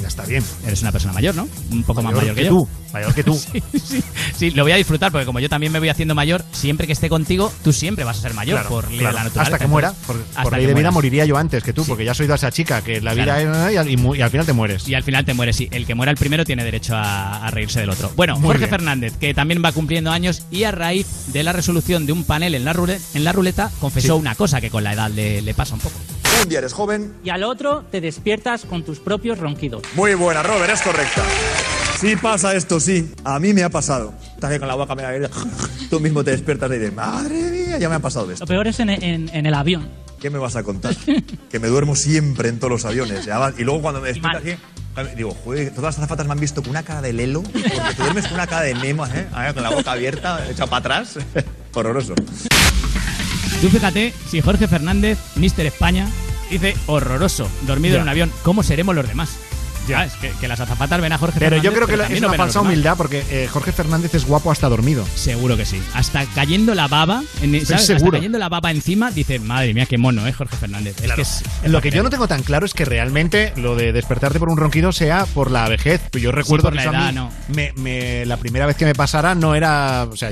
S4: Ya está bien.
S11: Eres una persona mayor, ¿no? Un poco más
S4: Mayor
S11: que,
S4: que
S11: yo.
S4: tú, mayor que tú.
S11: sí, sí, sí, lo voy a disfrutar porque como yo también me voy haciendo mayor, siempre que esté contigo, tú siempre vas a ser mayor
S4: Claro,
S11: por ley
S4: claro.
S11: de la naturaleza.
S4: Hasta que muera. Por,
S11: hasta
S4: por ley
S11: que
S4: de vida moriría yo antes que tú, porque ya soy de esa chica que la vida
S11: Claro.
S4: es- y, y al final te mueres.
S11: Y al final te mueres, sí. El que muera el primero tiene derecho a, a reírse del otro. Bueno,
S4: Muy
S11: Jorge
S4: bien.
S11: Fernández, que también va cumpliendo años y a raíz de la resolución de un panel en la, rule- en la ruleta, confesó
S34: Sí.
S11: una cosa que con la edad le, le pasa un poco.
S34: Un día eres joven.
S36: Y al otro te despiertas con tus propios ronquidos.
S34: Muy buena, Robert, es correcta.
S37: Sí pasa esto, sí. A mí me ha pasado.
S34: estás ahí con la boca medio abierta, tú mismo te despiertas y dices, madre mía, ya me ha pasado esto.
S36: Lo peor es en, en- en el avión.
S34: ¿Qué me vas a contar? que me duermo siempre en todos los aviones. Y, luego cuando me despierto así, digo, joder, todas las azafatas me han visto con una cara de lelo, porque te duermes con una cara de Nemo, ¿eh? Ahí, con la boca abierta, hecha para atrás. Horroroso.
S11: Tú fíjate, si Jorge Fernández, Mister España, dice horroroso, dormido
S4: Ya.
S11: en un avión, ¿cómo seremos los demás? Ya. Que, que las azafatas ven a Jorge
S4: Pero
S11: Fernández.
S4: yo creo que la- es una
S11: a
S4: falsa humildad porque eh, Jorge Fernández es guapo hasta dormido.
S11: Seguro que sí. Hasta cayendo la baba, en, ¿sabes? Hasta cayendo la baba encima, dice, madre mía, qué mono, ¿eh, Jorge Fernández? Es que es,
S4: Lo que yo no tengo tan claro es que realmente lo de despertarte por un ronquido sea por la vejez. Yo recuerdo
S11: por
S4: que
S11: la edad, no.
S4: me- me- la primera vez que me pasara no era. O sea,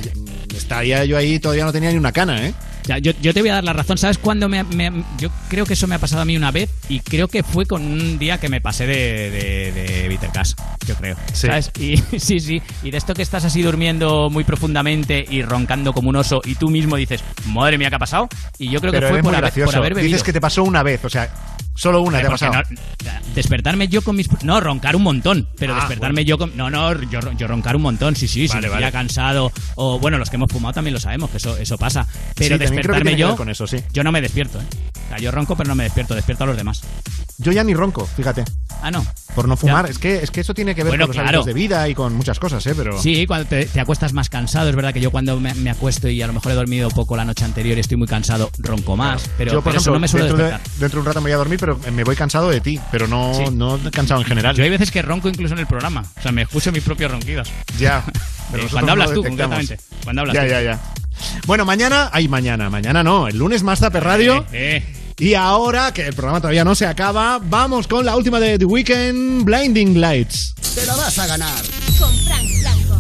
S4: estaría yo ahí todavía no tenía ni una cana, ¿eh?
S11: Yo, yo te voy a dar la razón. ¿Sabes cuándo me, me- Yo creo que eso me ha pasado a mí una vez y creo que fue con un día que me pasé de, de, de yo creo.
S4: Sí.
S11: ¿Sabes? Y sí, sí. Y de esto que estás así durmiendo muy profundamente y roncando como un oso y tú mismo dices, madre mía, ¿qué ha pasado? Y yo creo
S4: Pero
S11: que fue por haber, por haber bebido.
S4: Dices que te pasó una vez, o sea, solo una te ha pasado.
S11: no- despertarme yo con mis. No, roncar un montón. Pero
S4: Ah,
S11: despertarme yo con. No, no, yo, yo roncar un montón, sí, sí,
S4: Vale,
S11: sí.
S4: vale.
S11: Cansado. O bueno, los que hemos fumado también lo sabemos, que eso, eso pasa. Pero
S4: Sí,
S11: despertarme yo.
S4: con eso, sí.
S11: Yo no me despierto, ¿eh? O sea, yo ronco, pero no me despierto, despierto a los demás.
S4: Yo ya ni ronco, fíjate.
S11: Ah, no.
S4: Por no fumar.
S11: Ya.
S4: Es que, es que eso tiene que ver
S11: Bueno,
S4: con los
S11: claro.
S4: hábitos de vida y con muchas cosas, ¿eh? Pero.
S11: Sí, cuando te, te acuestas más cansado, es verdad que yo cuando me, me acuesto y a lo mejor he dormido poco la noche anterior y estoy muy cansado, ronco más. Pero,
S4: yo, por
S11: pero eso
S4: ejemplo,
S11: no me suele
S4: dentro, de,
S11: despertar.
S4: dentro de un rato me voy a dormir, pero me voy cansado de ti, pero no,
S11: Sí.
S4: no cansado en general.
S11: Yo hay veces que ronco incluso en el programa. O sea, me escucho mis propios ronquidos.
S4: Ya.
S11: Eh,
S4: Pero
S11: cuando hablas tú, concretamente. Cuando hablas
S4: ya,
S11: tú.
S4: ya, ya. Bueno, mañana, ay, mañana, mañana no, el lunes más Zape Radio.
S11: Eh,
S4: Y ahora, que el programa todavía no se acaba, vamos con la última de The Weeknd, Blinding Lights.
S2: Te la vas a ganar.
S7: Con Frank Blanco.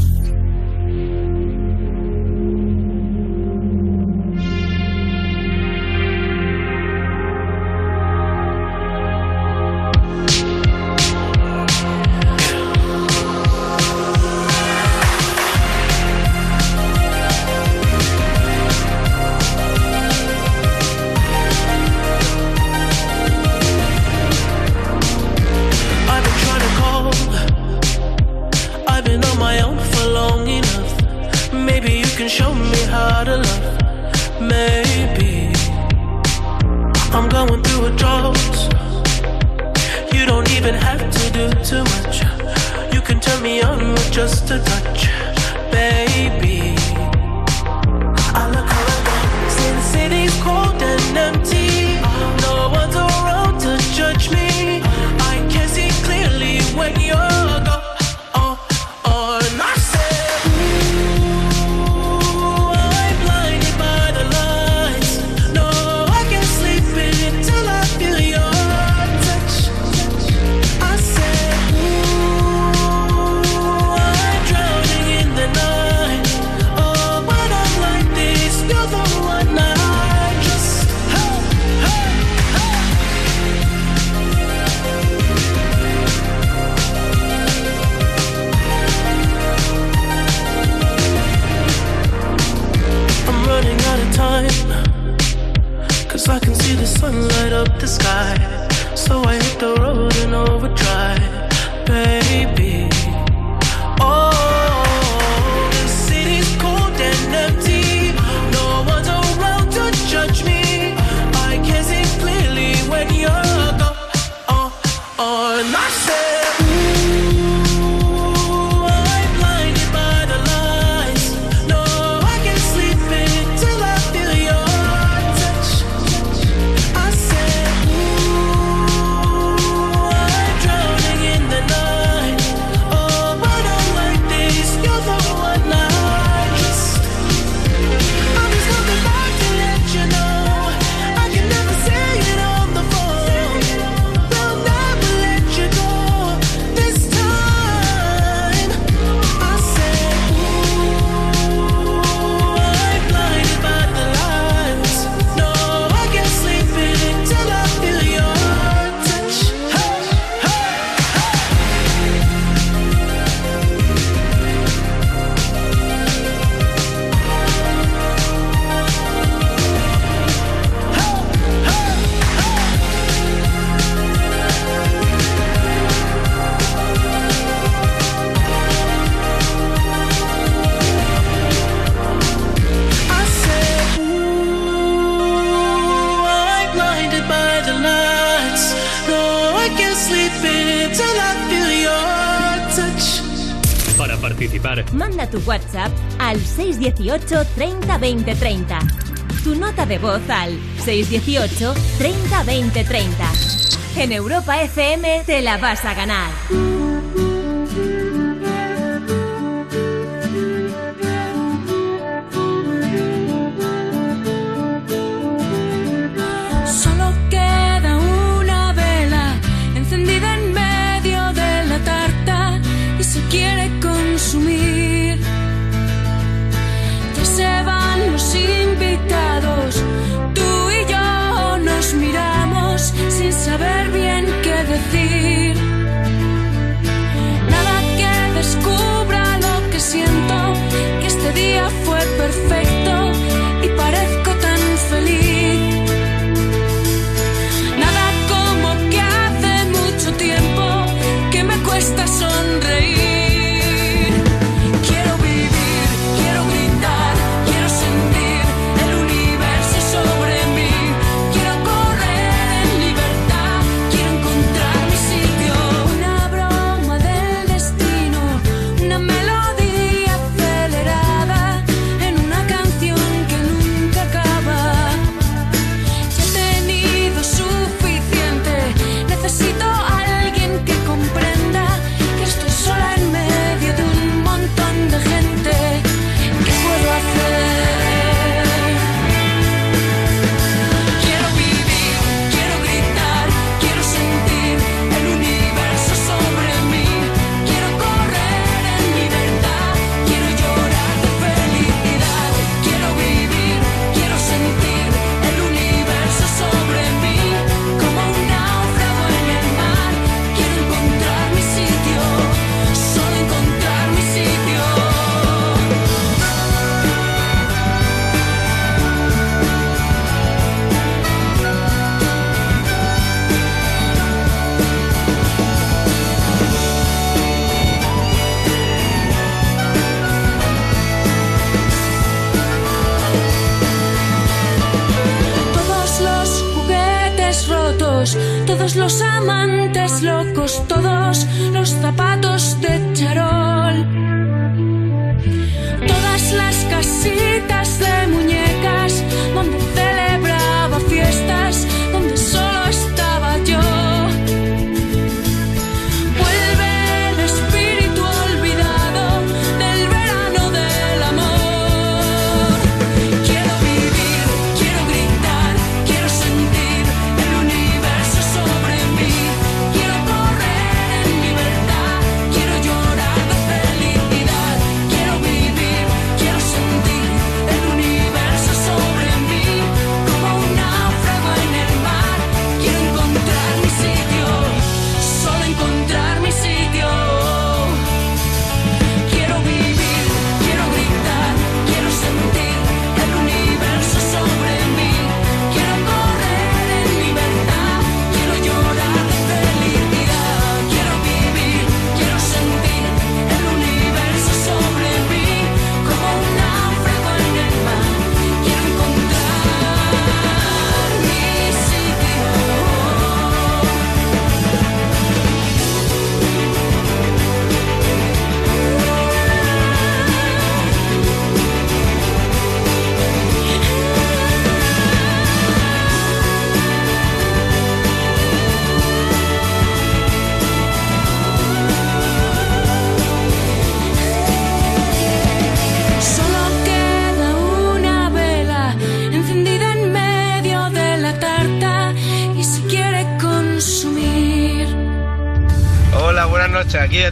S10: 618 30 20 30. Tu nota de voz al 618 30 20 30. En Europa FM te la vas a ganar.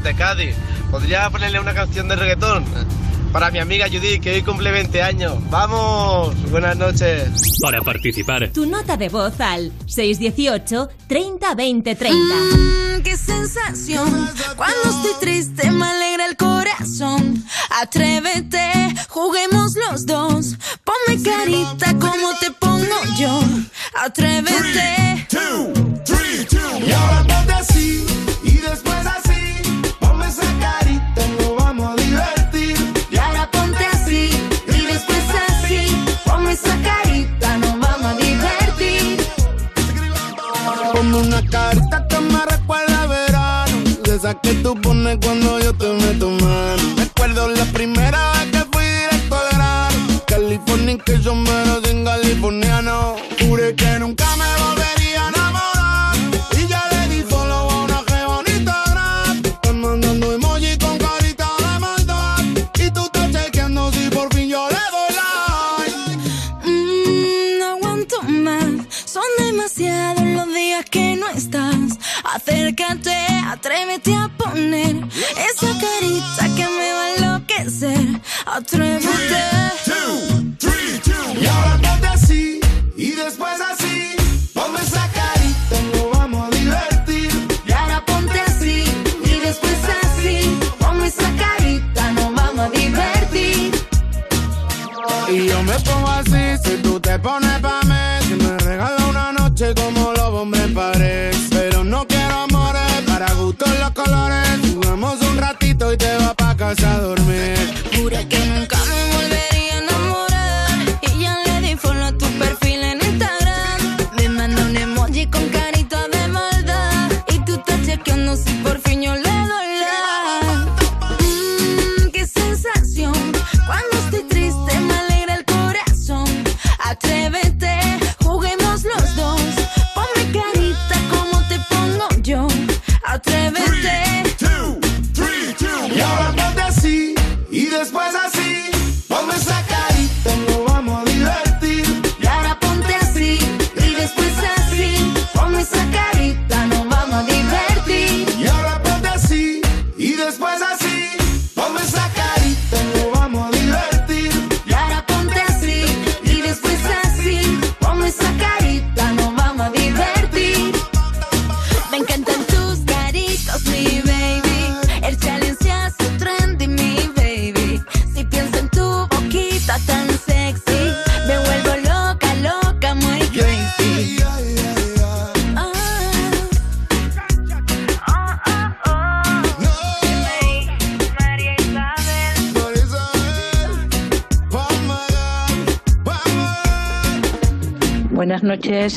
S38: desde Cádiz. ¿Podría ponerle una canción de reggaetón? Para mi amiga Judith, que hoy cumple 20 años. ¡Vamos! Buenas noches.
S5: Para participar.
S10: Tu nota de voz al 618 30 20 30.
S39: ¡Qué sensación! Cuando estoy triste me alegra el corazón.
S40: Atreve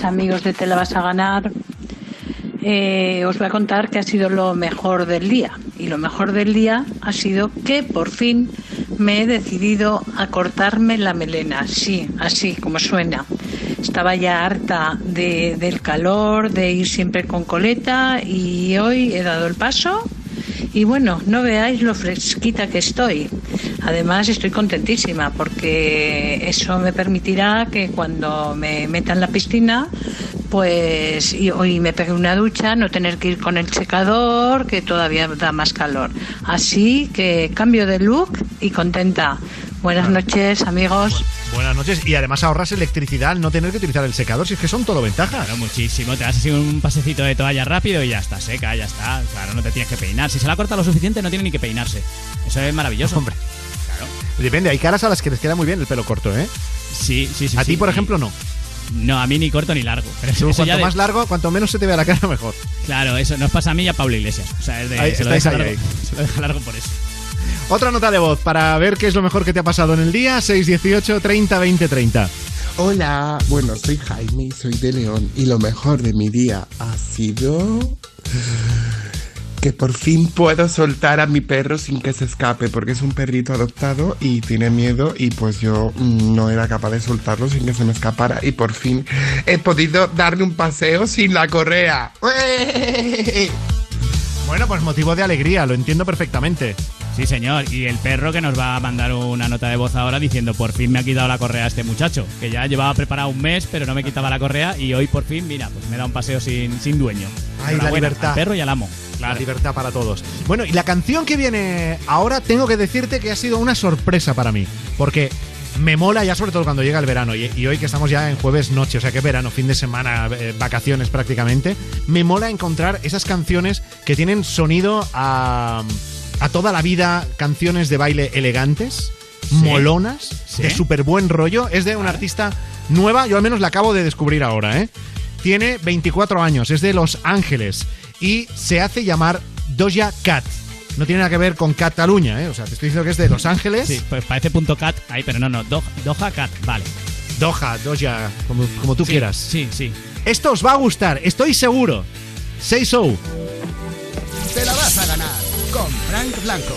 S40: amigos de Te la vas a ganar. Eh, os voy a contar que ha sido lo mejor del día. Y lo mejor del día ha sido que por fin me he decidido a cortarme la melena. Sí, así como suena. Estaba ya harta de- del calor, de ir siempre con coleta y hoy he dado el paso y bueno, no veáis lo fresquita que estoy. Además estoy contentísima porque eso me permitirá que cuando me meta en la piscina, pues y hoy me pegue una ducha, no tener que ir con el secador, que todavía da más calor. Así que cambio de look y contenta. Buenas noches, amigos.
S4: Buenas noches. Y además ahorras electricidad al no tener que utilizar el secador, si es que son todo ventajas.
S11: Claro, muchísimo. Te das así un pasecito de toalla rápido y ya está seca, ya está. Claro, no te tienes que peinar. Si se la corta lo suficiente, no tiene ni que peinarse. Eso es maravilloso.
S4: Hombre. Depende, hay caras a las que les queda muy bien el pelo corto, ¿eh?
S11: Sí, sí, sí.
S4: A ti,
S11: sí.
S4: por ejemplo, no.
S11: No, a mí ni corto ni largo. Pero eso ya
S4: cuanto
S11: de-
S4: más largo, cuanto menos se te vea la cara, mejor.
S11: Claro, eso nos pasa a mí y a Pablo Iglesias. O sea, es de,
S4: Ahí
S11: se, lo
S4: estáis
S11: deja
S4: ahí,
S11: largo, se lo deja largo por eso.
S4: Otra nota de voz para ver qué es lo mejor que te ha pasado en el día. 618 30 20 30.
S41: Hola, bueno, soy Jaime y soy de León y lo mejor de mi día ha sido que por fin puedo soltar a mi perro sin que se escape porque es un perrito adoptado y tiene miedo y pues yo mm, no era capaz de soltarlo sin que se me escapara y por fin he podido darle un paseo sin la correa.
S4: Bueno, pues motivo de alegría, lo entiendo perfectamente.
S11: Sí, señor. Y el perro que nos va a mandar una nota de voz ahora diciendo por fin me ha quitado la correa este muchacho, que ya llevaba preparado un mes, pero no me quitaba la correa y hoy por fin, mira, pues me da un paseo sin, sin dueño.
S4: Ay, la libertad.
S11: al perro y al amo.
S4: La libertad para todos. Bueno, y la canción que viene ahora tengo que decirte que ha sido una sorpresa para mí. Porque me mola ya sobre todo cuando llega el verano. Y, y hoy que estamos ya en jueves noche, o sea que verano, fin de semana, eh, vacaciones prácticamente. Me mola encontrar esas canciones que tienen sonido a, a toda la vida, canciones de baile elegantes, molonas,
S11: Sí.
S4: de súper buen rollo. Es de una artista nueva, yo al menos la acabo de descubrir ahora, ¿eh? Tiene 24 años, es de Los Ángeles y se hace llamar Doja Cat. No tiene nada que ver con Cataluña, ¿eh? O sea, te estoy diciendo que es de Los Ángeles.
S11: Sí, pues parece punto cat ahí, pero no, no. Do- Doha cat, vale.
S4: Doja, Doja, como, como tú
S11: Sí,
S4: quieras.
S11: Sí, sí.
S4: Esto os va a gustar, estoy seguro. Say so.
S42: Te la vas a ganar con Frank Blanco.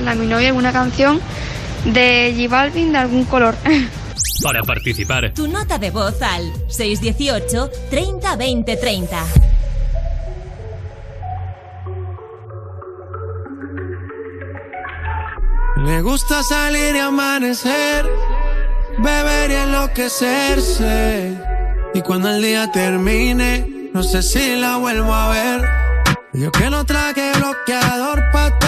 S43: Dedicarle a mi novia alguna canción de J Balvin de algún color.
S5: Para participar,
S10: Tu nota de voz al 618 30 20 30.
S7: Le gusta salir y amanecer, beber y enloquecerse. Y cuando el día termine, no sé si la vuelvo a ver. Yo que no traje bloqueador pa' tanto calor que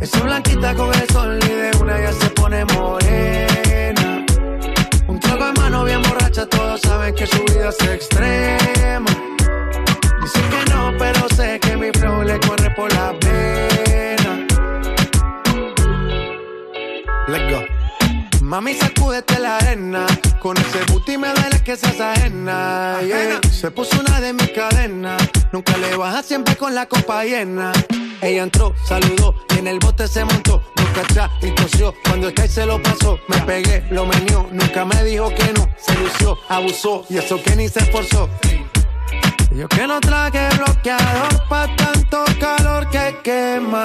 S7: Esa blanquita con el sol y de una ya se pone morena. Un trago en mano bien borracha, todos saben que su vida es extrema. Dice que no, pero sé que mi flow le corre por la pena. Let's go. Mami, sacúdete la arena. Con ese booty me duele que seas ajena. yeah. Se puso una de mis cadenas. Nunca le baja siempre con la copa llena. Ella entró, saludó y en el bote se montó. Boca atrás y tosió. Cuando el que se lo pasó, me pegué, lo menió. Nunca me dijo que no. Se lució, abusó y eso que ni se esforzó. Yo que no traje bloqueador pa' tanto calor que quema.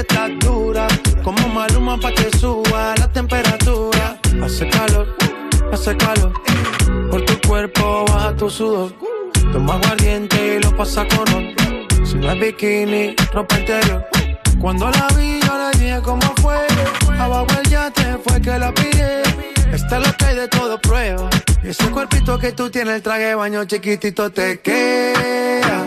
S7: que estás dura. Como maluma pa' que suba la temperatura. Hace calor, hace calor. Por tu cuerpo baja tu sudor. Toma aguardiente y lo pasa con. Si no es bikini, ropa interior. Cuando la vi, yo le dije cómo fue. Abajo el yate fue que la pillé. Esta es lo que hay de todo prueba. Ese cuerpito que tú tienes, el traje baño chiquitito te queda.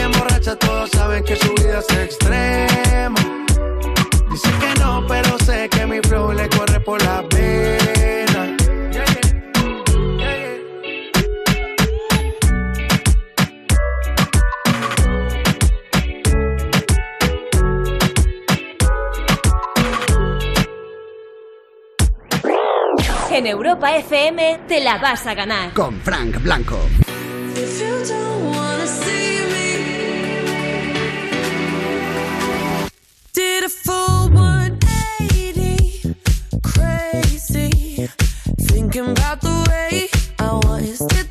S7: Bien borracha, todos saben que su vida es extrema. Dice que no, pero sé que mi flow le corre por la pena.
S10: En Europa FM te la vas a ganar.
S42: Con Frank Blanco.
S39: If you don't did a full 180, crazy, thinking about the way I was. Did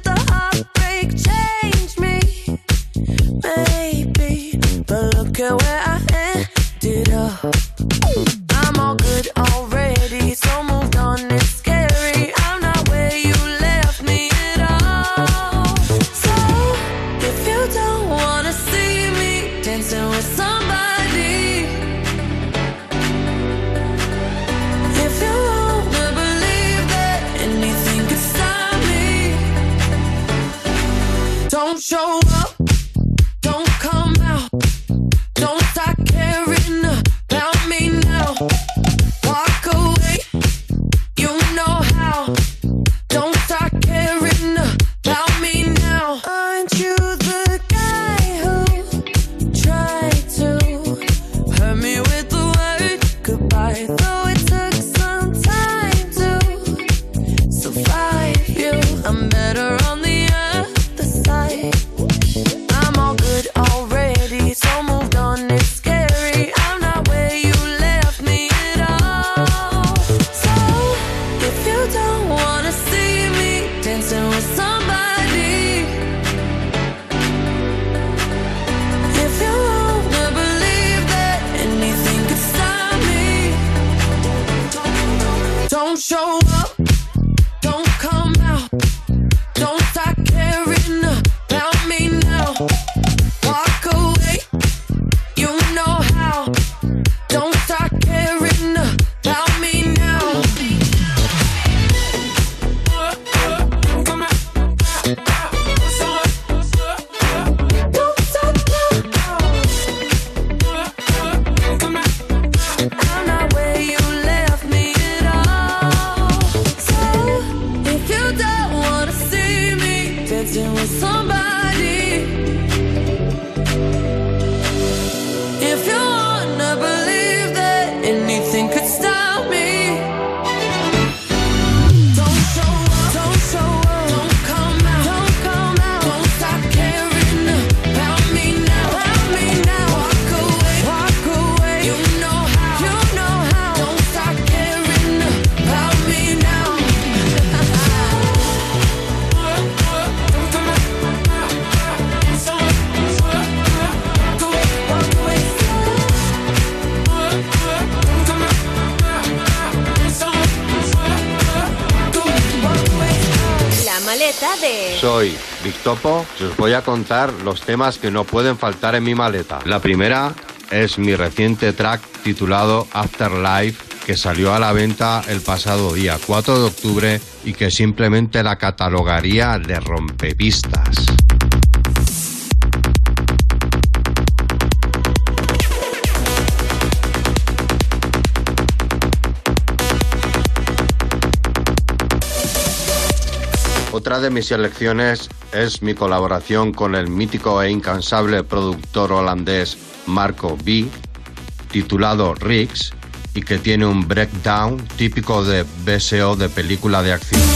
S44: a contar los temas que no pueden faltar en mi maleta. La primera es mi reciente track titulado Afterlife que salió a la venta el pasado día 4 de octubre y que simplemente la catalogaría de rompepistas. Otra de mis selecciones es mi colaboración con el mítico e incansable productor holandés Marco B, titulado Riggs, y que tiene un breakdown típico de BSO de película de acción.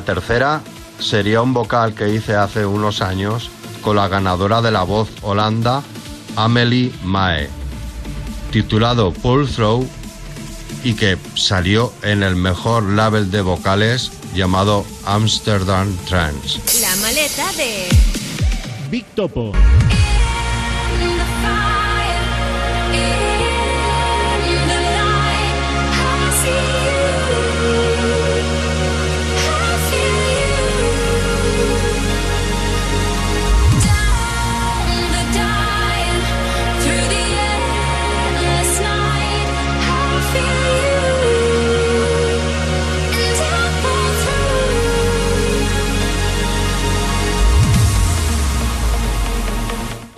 S44: la tercera sería un vocal que hice hace unos años con la ganadora de la voz Holanda, Amelie Mae, titulado Pull Through y que salió en el mejor label de vocales llamado Amsterdam Trance.
S3: La maleta de
S4: Big Topo.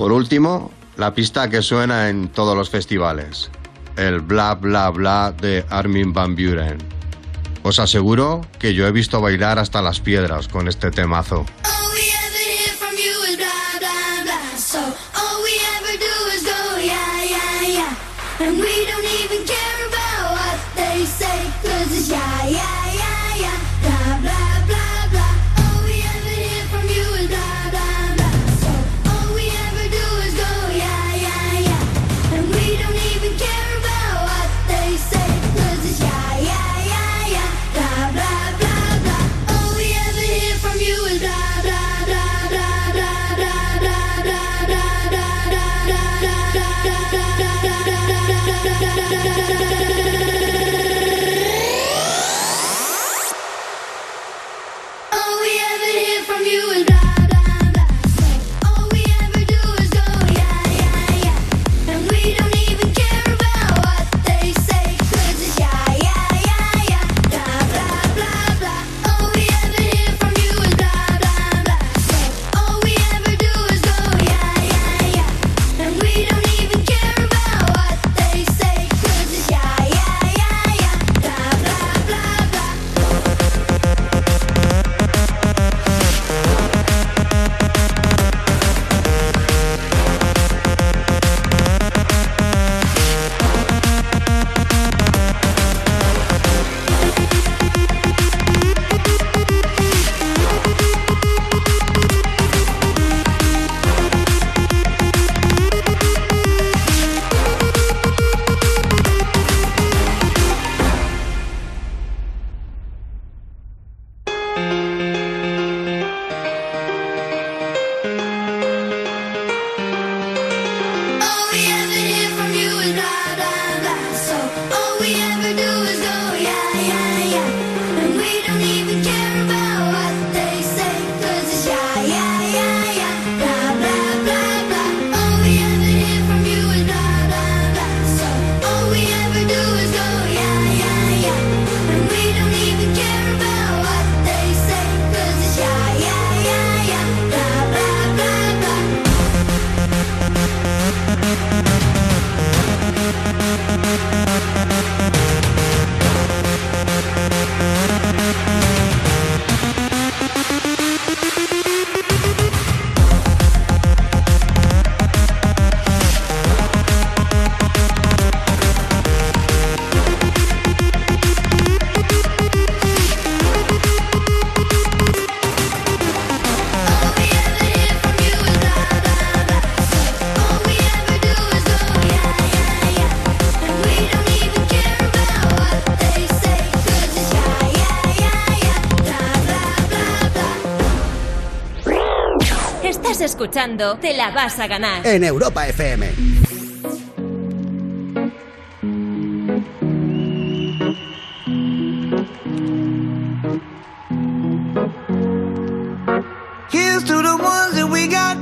S44: Por último, la pista que suena en todos los festivales, el bla bla bla de Armin van Buren. Os aseguro que yo he visto bailar hasta las piedras con este temazo.
S25: And we don't even care about what they say, cause it's yeah, yeah.
S3: escuchando Te la vas a ganar
S2: en Europa FM.
S45: Here's to the ones that we got.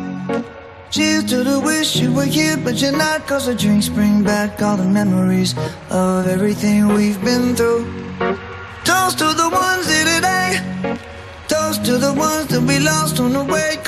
S45: Cheers to the wish you were here, but you're not. Cause the drinks bring back all the memories of everything we've been through.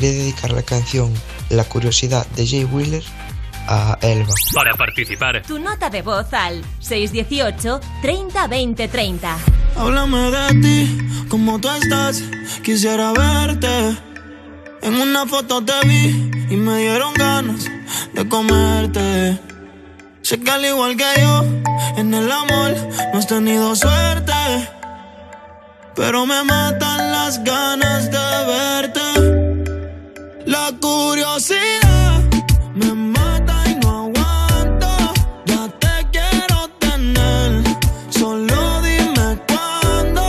S42: quería dedicar la canción La curiosidad de Jay Wheeler a Elba.
S5: Para participar,
S10: Tu nota de voz al 618 30 20 30.
S7: Háblame de ti, como tú estás, quisiera verte. En una foto te vi y me dieron ganas de comerte. Sé que al igual que yo, en el amor no has tenido suerte. Pero me matan las ganas de me mata y no aguanto. Ya te quiero tener. Solo dime cuándo.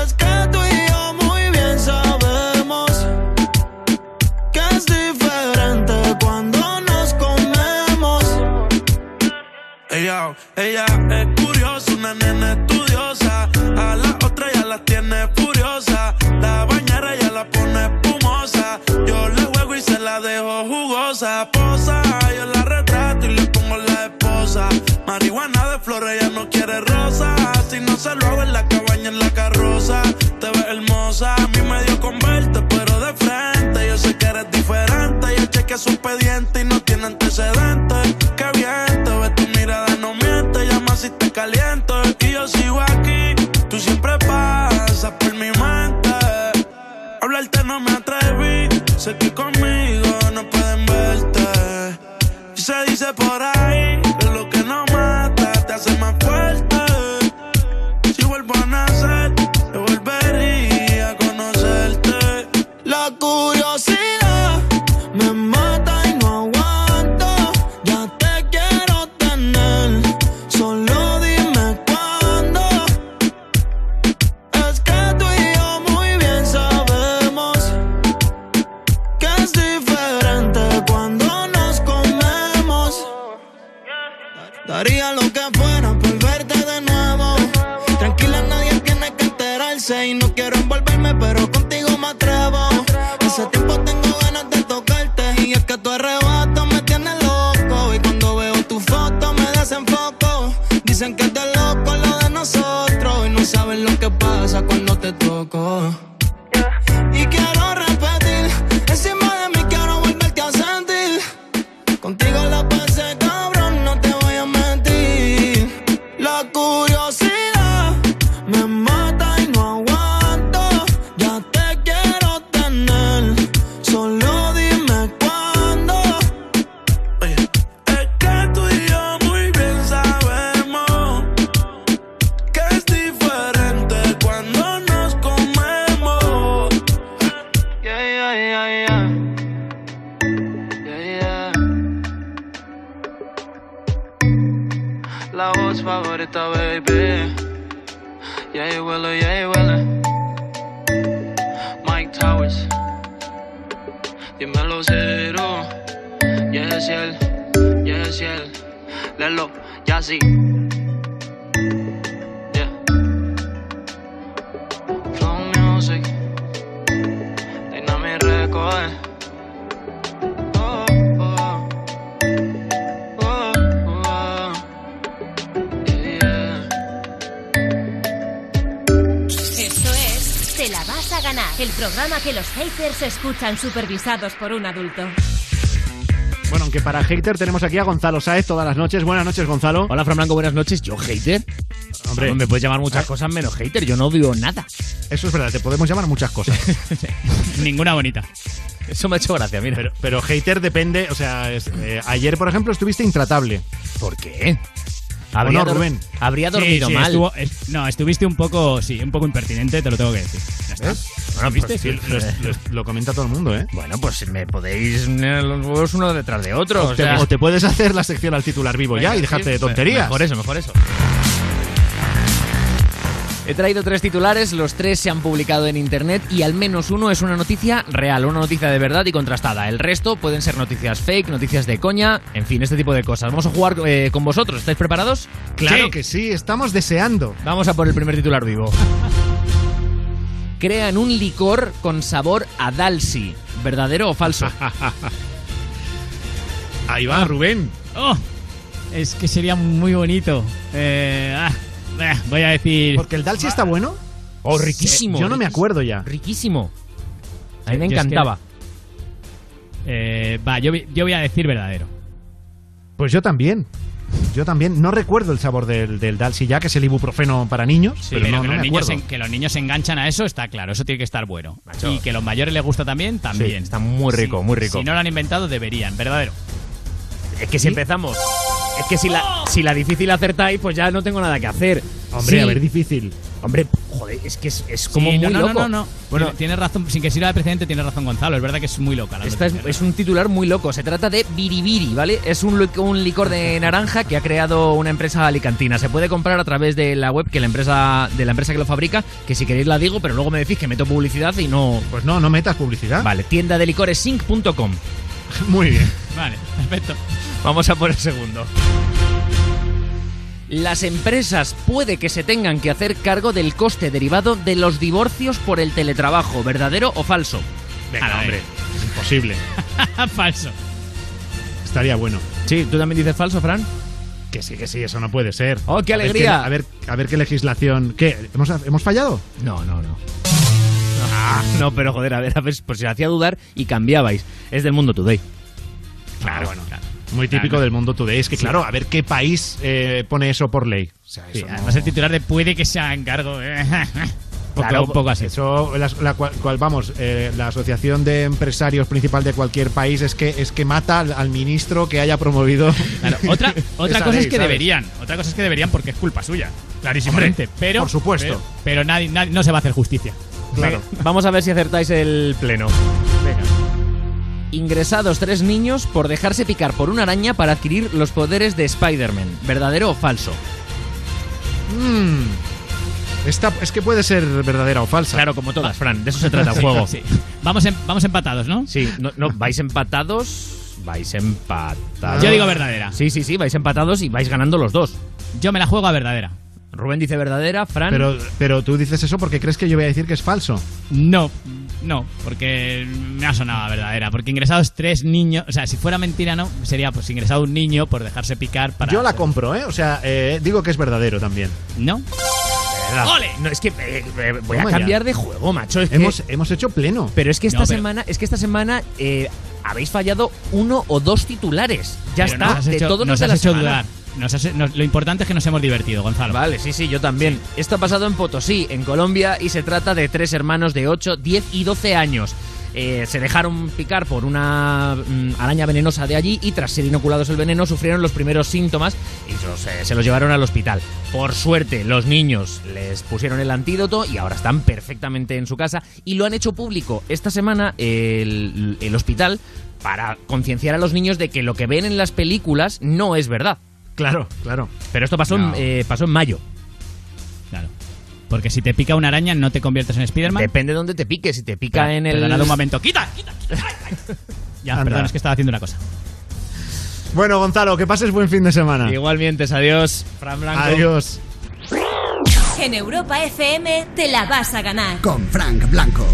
S7: Es que tú y yo muy bien sabemos que es diferente cuando nos comemos. Ella, ella no quiere rosa. Si no se lo hago en la cabaña, en la carroza. Te ves hermosa, a mí me dio con verte, pero de frente. Yo sé que eres diferente. Yo chequeé su expediente y no tiene antecedentes. Qué bien, te ves tu mirada, no miente. Llama si te caliento. Y yo sigo aquí, tú siempre pasas por mi mente. Hablarte no me atreví, sé que conmigo no pueden verte. Y se dice por ahí toco. Yeah. Mike Towers. Dímelo cero. Yes, él. Yes. Lelo, ya sí.
S10: El programa que los haters escuchan supervisados por un adulto.
S4: Bueno, aunque para hater tenemos aquí a Gonzalo Saez todas las noches. Buenas noches, Gonzalo.
S46: Hola, Fran Blanco, buenas noches. ¿Yo hater?
S4: Hombre.
S46: me puedes llamar muchas cosas menos hater. Yo no odio nada.
S4: Eso es verdad, te podemos llamar muchas cosas.
S11: Ninguna bonita.
S46: Eso me ha hecho gracia, mira.
S4: Pero, pero hater depende, o sea, es- eh, ayer, por ejemplo, estuviste intratable.
S46: ¿Por qué?
S4: Habría Rubén.
S46: habría dormido
S11: Sí, sí,
S46: mal.
S11: estuvo- es- no, estuviste un poco, sí, un poco impertinente, te lo tengo que decir. Ya está.
S46: Bueno,
S11: ¿Viste?
S46: pues,
S11: Sí,
S46: sí,
S4: Lo, lo- lo comenta todo el mundo, ¿eh?
S46: Bueno, pues me podéis los huevos uno detrás de otro.
S4: O,
S46: O
S4: te,
S46: sea,
S4: o te puedes hacer la sección al titular vivo ya y dejarte de tonterías.
S46: Mejor eso, mejor eso. He traído tres titulares, los tres se han publicado en internet y al menos uno es una noticia real, una noticia de verdad y contrastada. El resto pueden ser noticias fake, noticias de coña, en fin, este tipo de cosas. Vamos a jugar eh, con vosotros, ¿estáis preparados?
S4: Claro
S46: Sí.
S4: que sí, estamos deseando.
S46: Vamos a por el primer titular vivo. Crean un licor con sabor a Dalsi. ¿Verdadero o falso?
S4: Ahí va, Rubén.
S11: Oh, es que sería muy bonito. Eh, ah, eh, voy a decir.
S4: Porque el Dalsi está bueno.
S46: Oh, riquísimo.
S4: Yo no me acuerdo ya.
S46: Riquísimo. A mí me
S11: Yo es que-
S46: encantaba.
S11: Eh, va, yo, vi- yo voy a decir verdadero.
S4: Pues yo también. Yo también. No recuerdo el sabor del, del Dalsi ya, que es el ibuprofeno para niños. pero,
S11: pero
S4: no,
S11: que,
S4: no
S11: los
S4: me
S11: niños que los niños se enganchan a eso está claro, eso tiene que estar bueno.
S46: Macho.
S11: Y que a los mayores les gusta también, también.
S46: Sí, está muy rico,
S11: Si-
S46: muy rico.
S11: Si no lo han inventado, deberían, verdadero.
S46: Es que si empezamos. Es que si la, si la difícil acertáis, pues ya no tengo nada que hacer.
S4: Hombre,
S46: Sí.
S4: a ver, difícil.
S46: Hombre, joder, es que es, es como
S11: Sí,
S46: muy
S11: no, no,
S46: loco.
S11: No, no, no.
S46: Bueno,
S11: Tiene- tienes razón, sin que sirva de precedente, tienes razón Gonzalo. Es verdad que es muy loca la
S46: Esta es, es un titular muy loco. Se trata de Biribiri, ¿vale? Es un, un licor de naranja que ha creado una empresa alicantina. Se puede comprar a través de la web que la empresa de la empresa que lo fabrica, que si queréis la digo, pero luego me decís que meto publicidad y no.
S4: Pues no, no metas publicidad.
S46: Vale, tienda de licores sync.com.
S4: Muy bien.
S11: Vale, perfecto.
S46: Vamos a por el segundo. Las empresas puede que se tengan que hacer cargo del coste derivado de los divorcios por el teletrabajo, ¿verdadero o falso?
S4: Venga,
S11: A ver.
S4: hombre. Imposible.
S11: Falso.
S4: Estaría bueno.
S46: Sí, ¿tú también dices falso, Fran?
S4: Que sí, que sí, eso no puede ser.
S46: ¡Oh, qué
S4: A ver
S46: alegría!
S4: a, ver, a ver qué legislación. ¿Qué? ¿Hemos, hemos fallado?
S46: No, no, no. Ah, no, pero joder, a ver, a ver, por si os hacía dudar y cambiabais. Es del mundo today.
S4: Claro, bueno. Muy típico
S11: Claro.
S4: del mundo today. Es que,
S11: Sí.
S4: claro, a ver qué país eh, pone eso por ley. O sea,
S11: Sí,
S4: eso no-
S11: además el titular de puede que sea encargo. eh, poco-
S4: Claro,
S11: un poco así.
S4: Eso, la, la cual, cual- vamos, eh, la asociación de empresarios principal de cualquier país es que es que mata al, al ministro que haya promovido.
S11: Claro, otra otra
S4: esa
S11: cosa
S4: ley,
S11: es que
S4: ¿sabes?
S11: deberían. Otra cosa es que deberían porque es culpa suya. Clarísimamente.
S4: Hombre,
S11: pero,
S4: por supuesto.
S11: Pero, pero nadie, nadie- no se va a hacer justicia.
S4: Claro.
S46: Vamos a ver si acertáis el pleno. Ingresados tres niños por dejarse picar por una araña para adquirir los poderes de Spider-Man. ¿Verdadero o falso?
S4: Mm. Esta, es que puede ser verdadera o falsa.
S46: Claro, como todas, Fran. De eso se trata el juego.
S11: sí. Vamos, em- vamos empatados, ¿no?
S46: Sí, no, no, vais empatados. Vais empatados.
S11: Yo digo verdadera.
S46: Sí, sí, sí, vais empatados y vais ganando los dos.
S11: Yo me la juego a verdadera.
S46: Rubén dice verdadera, Fran.
S4: Pero, pero tú dices eso porque crees que yo voy a decir que es falso.
S11: No, no, porque me ha sonado verdadera. Porque ingresados tres niños. O sea, si fuera mentira, no. Sería pues ingresado un niño por dejarse picar para.
S4: Yo la compro, ¿eh? O sea, eh, digo que es verdadero también.
S11: ¿No?
S46: verdad.
S4: ¡Ole!
S46: No, es que eh, eh, voy a
S4: Toma ya.
S46: cambiar de juego, macho. es que-
S4: Hemos, hemos hecho pleno.
S46: pero es que esta
S4: No, pero-
S46: semana, es que esta semana eh, habéis fallado uno o dos titulares. Ya
S11: Pero
S46: está,
S11: nos has
S46: de
S11: hecho,
S46: todos los
S11: nos
S46: de
S11: has
S46: la
S11: hecho
S46: semana.
S11: dudar. Nos has- nos- lo importante es que nos hemos divertido, Gonzalo.
S46: Vale, sí, sí, yo también. Esto ha pasado en Potosí, en Colombia, y se trata de tres hermanos de 8, 10 y 12 años. Eh, se dejaron picar por una mm, araña venenosa de allí y tras ser inoculados el veneno sufrieron los primeros síntomas y los, eh, se los llevaron al hospital. Por suerte, los niños les pusieron el antídoto y ahora están perfectamente en su casa y lo han hecho público esta semana el, el hospital para concienciar a los niños de que lo que ven en las películas no es verdad.
S4: Claro, claro.
S46: Pero esto pasó,
S11: No.
S46: en, eh, pasó en mayo.
S11: Claro. Porque si te pica una araña, no te conviertes en Spiderman.
S46: Depende de dónde te pique. Si te pica en el.
S11: perdonad un momento. ¡Quita! ¡Quita! quita! ¡Ay, ay! Ya,
S4: Anda.
S11: perdón, es que estaba haciendo una cosa.
S4: Bueno, Gonzalo, que pases buen fin de semana.
S46: Igualmente, adiós. Fran Blanco.
S4: Adiós.
S3: En Europa FM te la vas a ganar.
S2: Con Frank Blanco.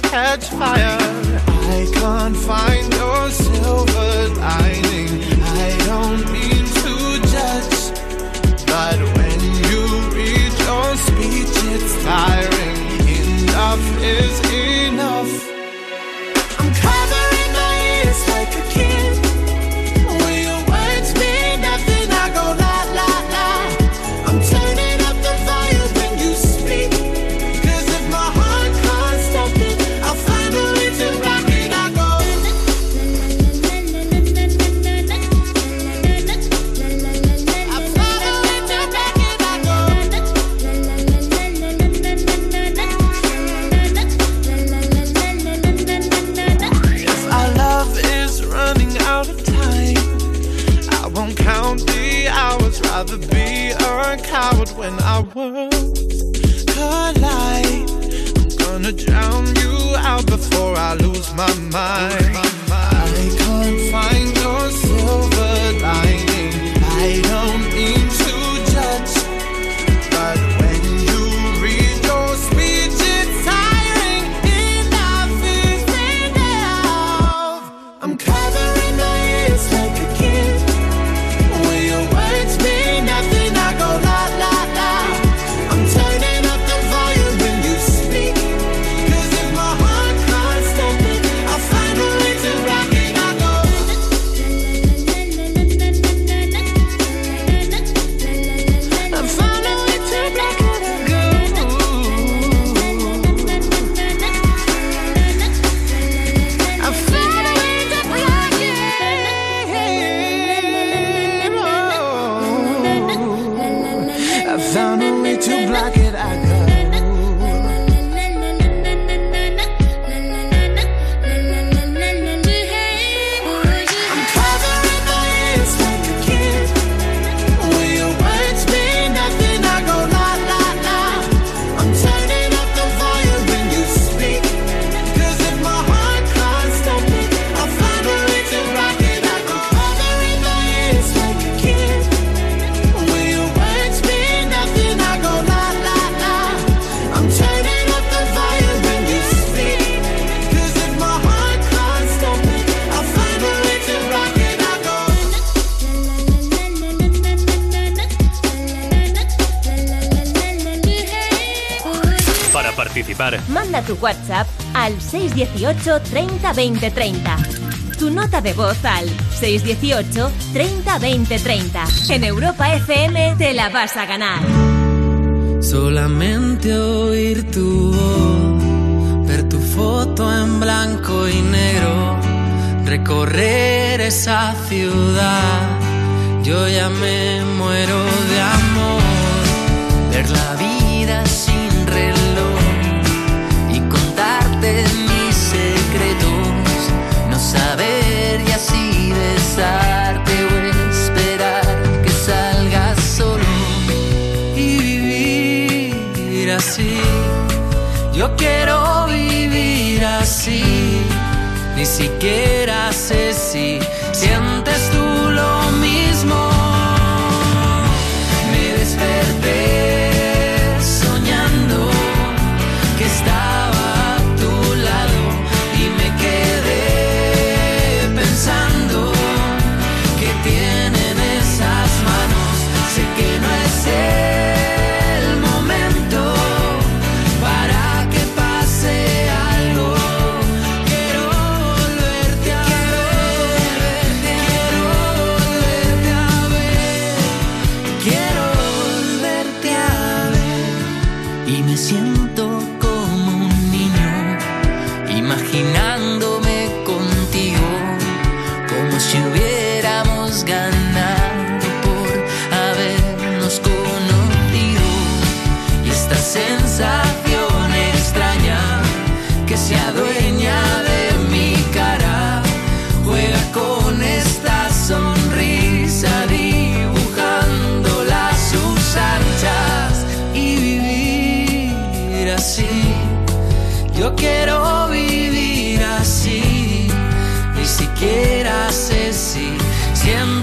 S7: Catch fire.
S3: 618 30 20 30. Tu nota de voz al 618 30 20 30. En Europa FM te la vas a ganar.
S47: Solamente oír tu voz, ver tu foto en blanco y negro, recorrer esa ciudad. Yo ya me muero de amor, ver saber y así besarte o esperar que salgas solo y vivir así. Yo quiero vivir así, ni siquiera sé si sientes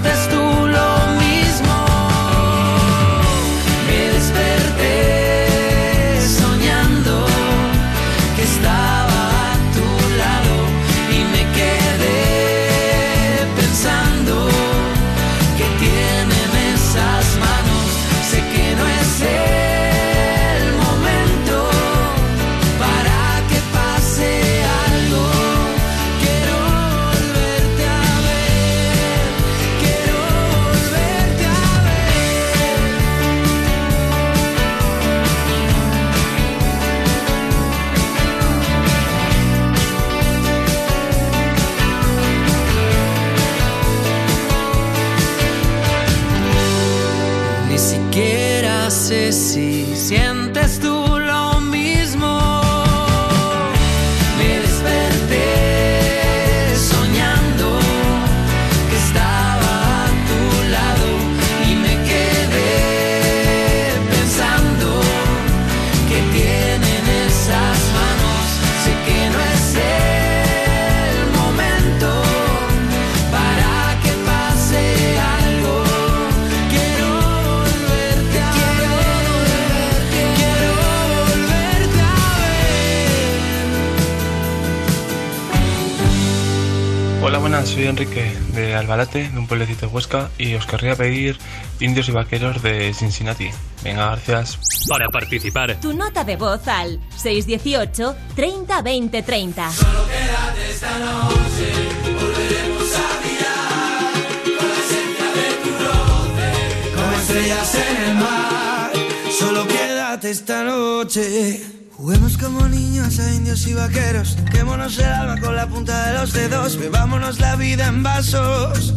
S48: de Albalate, de un pueblecito de Huesca, y os querría pedir Indios y Vaqueros de Cincinnati. Venga, gracias.
S5: Para participar,
S3: Tu nota de voz al 618 30 20 30.
S19: Quédate esta noche, volveremos a brillar con la esencia de tu roce, como estrellas en el mar. Solo quédate esta noche. Juguemos como niños a indios y vaqueros, quémonos el alma con la punta de los dedos, bebámonos la vida en vasos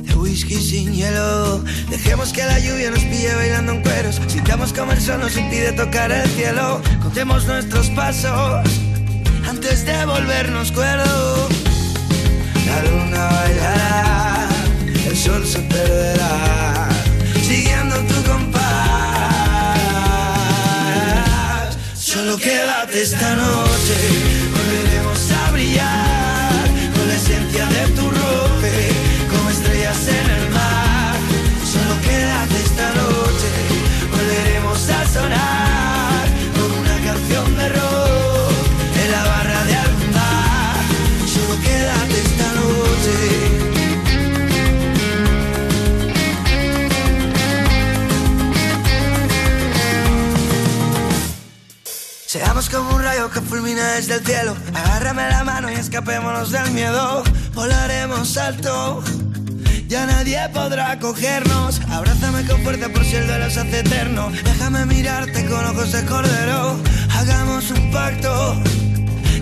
S19: de whisky sin hielo. Dejemos que la lluvia nos pille bailando en cueros, sintamos como el sol nos impide tocar el cielo, contemos nuestros pasos antes de volvernos cuerdos. La luna bailará, el sol se perderá, siguiendo tu compás. Solo quédate esta noche, volveremos a brillar con la esencia de tu roce, como estrellas en el mar. Solo quédate esta noche, volveremos a sonar que fulmina desde el cielo. Agárrame la mano y escapémonos del miedo. Volaremos alto. Ya nadie podrá cogernos. Abrázame con fuerza por si el duelo se hace eterno. Déjame mirarte con ojos de cordero. Hagamos un pacto.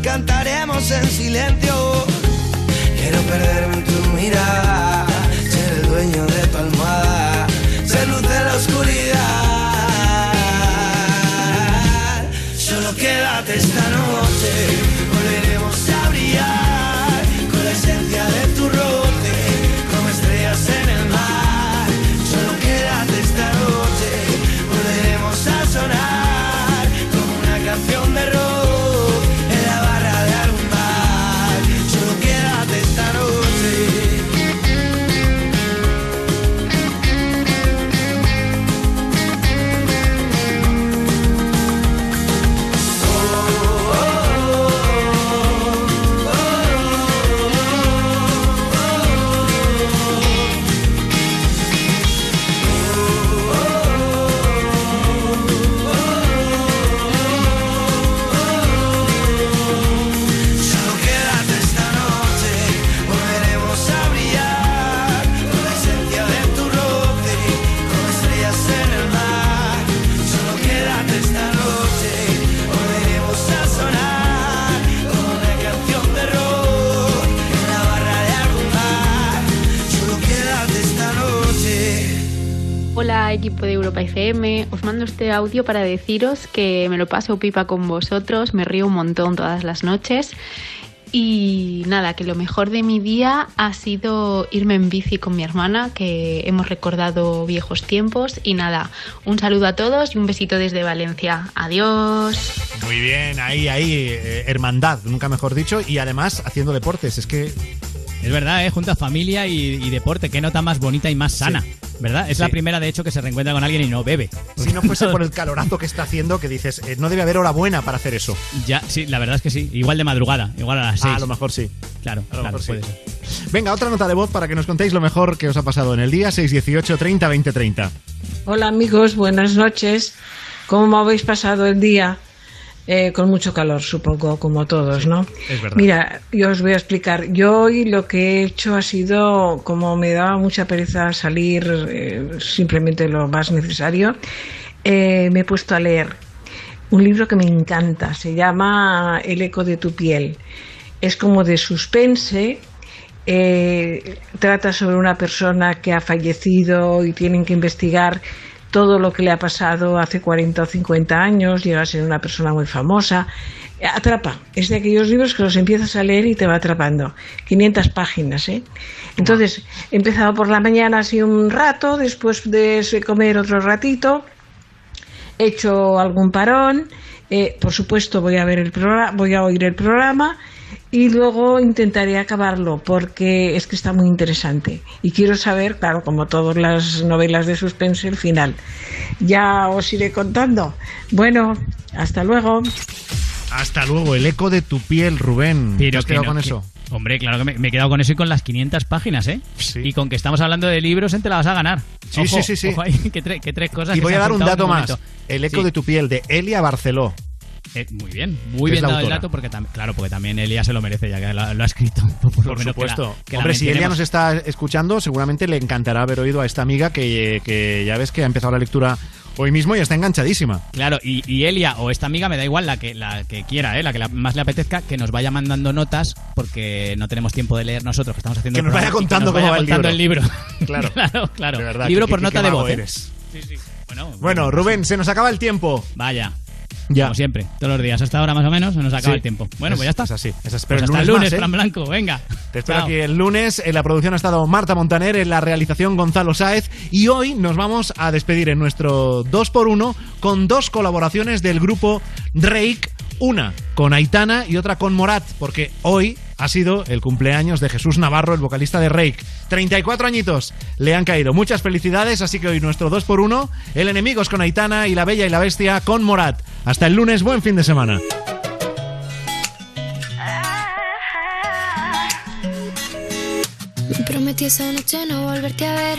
S19: Cantaremos en silencio. Quiero perderme en tu mirada. Ser el dueño de tu almohada. Ser luz de la oscuridad. Quédate esta noche, volveremos a brillar
S49: Este audio para deciros que me lo paso pipa con vosotros, me río un montón todas las noches y nada, que lo mejor de mi día ha sido irme en bici con mi hermana, que hemos recordado viejos tiempos y nada, un saludo a todos y un besito desde Valencia. Adiós.
S4: Muy bien, ahí, ahí, eh, hermandad, nunca mejor dicho, y además haciendo deportes, es que...
S11: Es verdad, ¿eh? junta familia y, y deporte, qué nota más bonita y más sana, ¿verdad? Es la primera, de hecho, que se reencuentra con alguien y no bebe.
S4: Si no fuese por el calorazo que está haciendo, que dices, eh, no debe haber hora buena para hacer eso.
S11: Ya, sí, la verdad es que sí. Igual de madrugada, igual a las 6.
S4: Ah, a lo mejor sí.
S11: Claro,
S4: A lo
S11: claro,
S4: mejor sí.
S11: ser.
S4: Venga, otra nota de voz para que nos contéis lo mejor que os ha pasado en el día, 618 30 20 30.
S50: Hola amigos, buenas noches. ¿Cómo habéis pasado el día? Eh, con mucho calor, supongo, como todos, ¿no?
S4: Es verdad.
S50: Mira, yo os voy a explicar. Yo hoy lo que he hecho ha sido, como me daba mucha pereza salir eh, simplemente lo más necesario, eh, me he puesto a leer un libro que me encanta. Se llama El eco de tu piel. Es como de suspense. eh, trata sobre una persona que ha fallecido y tienen que investigar todo lo que le ha pasado hace 40 o 50 años, llega a ser una persona muy famosa. Atrapa, es de aquellos libros que los empiezas a leer y te va atrapando. 500 páginas, ¿eh? Entonces, he empezado por la mañana así un rato, después de comer otro ratito, he hecho algún parón, eh, por supuesto voy a ver el programa, voy a oír el programa y luego intentaré acabarlo porque es que está muy interesante y quiero saber, claro, como todas las novelas de suspense, el final. Ya os iré contando. Bueno, hasta luego.
S4: Hasta luego, el eco de tu piel, Rubén. ¿Te has
S11: que
S4: quedado
S11: no,
S4: con
S11: que-
S4: eso?
S11: Hombre, claro que me, me he quedado con eso y con las 500 páginas, ¿eh? Y con que estamos hablando de libros, te la vas a ganar.
S4: Sí,
S11: Ojo,
S4: sí, sí, sí.
S11: ojo ahí, que, tre- que tres cosas
S4: Y
S11: que
S4: voy
S11: se
S4: a dar un dato más. El eco
S11: Sí.
S4: de tu piel, de Elia Barceló.
S11: Eh, muy bien, muy bien dado el dato, porque también, claro, porque también Elia se lo merece, ya que lo, lo ha escrito. Por, lo
S4: Por
S11: menos que la-
S4: supuesto.
S11: que
S4: Hombre, si Elia nos está escuchando, seguramente le encantará haber oído a esta amiga que, que ya ves que ha empezado la lectura hoy mismo y está enganchadísima.
S11: Claro, y, y Elia o esta amiga me da igual la que la que quiera, ¿eh? la que la- más le apetezca, que nos vaya mandando notas porque no tenemos tiempo de leer nosotros, que estamos haciendo
S4: Que nos vaya contando cómo va el libro.
S11: el libro.
S4: Claro.
S11: claro, claro.
S4: De verdad,
S11: libro por nota de voz. ¿eh?
S4: eres.
S11: Sí, sí. Bueno,
S4: Bueno, Rubén, se nos acaba el tiempo.
S11: Vaya.
S4: Ya.
S11: Como siempre, todos los días, hasta ahora más o menos, se nos acaba
S4: Sí.
S11: el tiempo. Bueno,
S4: Es-
S11: pues ya está.
S4: es así, es así.
S11: Pues
S4: el
S11: hasta el
S4: lunes
S11: lunes,
S4: más, ¿eh?
S11: Fran Blanco, venga.
S4: Te espero
S11: Chao.
S4: aquí el lunes. En la producción ha estado Marta Montaner, en la realización Gonzalo Sáez. Y hoy nos vamos a despedir en nuestro 2x1 con dos colaboraciones del grupo Drake. Una con Aitana y otra con Morat, porque hoy ha sido el cumpleaños de Jesús Navarro, el vocalista de Rake. 34 añitos le han caído. Muchas felicidades, así que hoy nuestro 2x1, el Enemigos con Aitana y La Bella y la Bestia con Morat. Hasta el lunes, buen fin de semana.
S25: Esa noche no volverte a ver,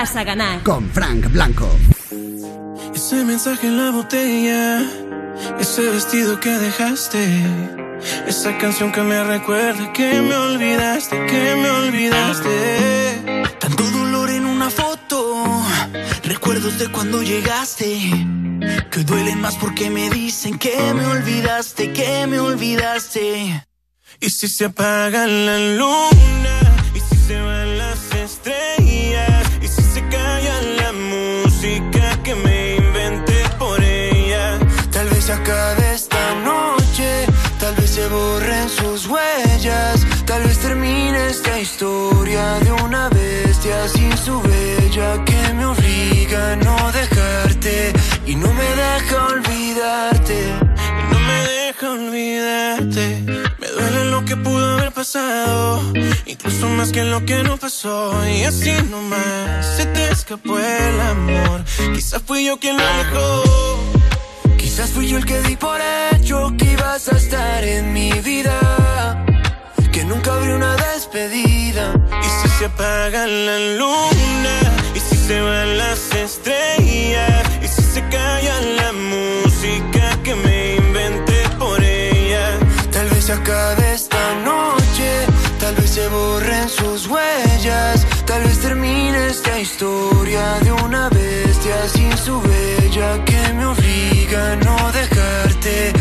S25: vas
S7: a
S10: ganar.
S51: Con Frank Blanco.
S7: Ese mensaje en la botella, ese vestido que dejaste, esa canción que me recuerda que me olvidaste, que me olvidaste.
S45: Tanto dolor en una foto, recuerdos de cuando llegaste, que duelen más porque me dicen que me olvidaste, que me olvidaste.
S7: Y si se apaga la luna,
S45: de una bestia sin su bella que me obliga a no dejarte y no me deja olvidarte.
S7: Y no me deja olvidarte. Me duele lo que pudo haber pasado, incluso más que lo que no pasó. Y así nomás se te escapó el amor. Quizás fui yo quien lo dejó.
S45: Quizás fui yo el que di por hecho que ibas a estar en mi vida, nunca habría una despedida.
S7: Y si se apaga la luna, y si se van las estrellas, y si se calla la música que me inventé por ella.
S45: Tal vez se acabe esta noche, tal vez se borren sus huellas, tal vez termine esta historia de una bestia sin su bella que me obliga a no dejarte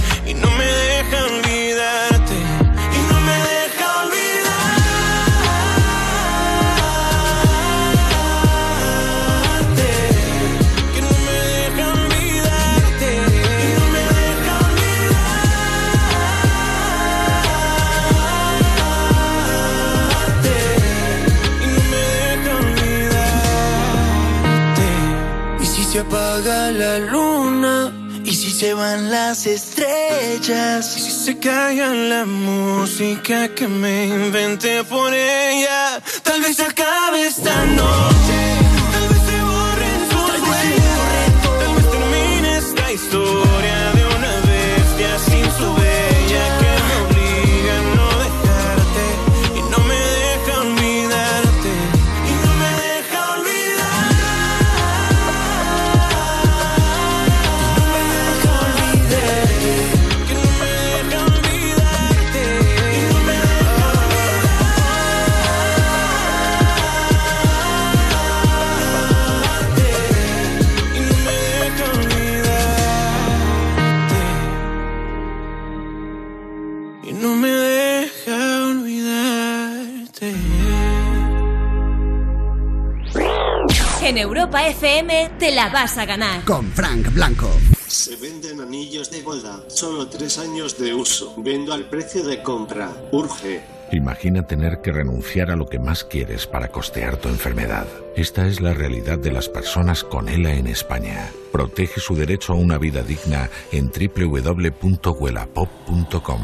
S45: las estrellas,
S7: Y si se calla la música que me inventé por ella,
S45: tal vez acabe esta noche.
S10: Europa FM te la vas a ganar.
S51: Con Frank Blanco.
S52: Se venden anillos de boda, solo tres años de uso. Vendo al precio de compra. Urge.
S53: Imagina tener que renunciar a lo que más quieres para costear tu enfermedad. Esta es la realidad de las personas con ELA en España. Protege su derecho a una vida digna en www.huelapop.com.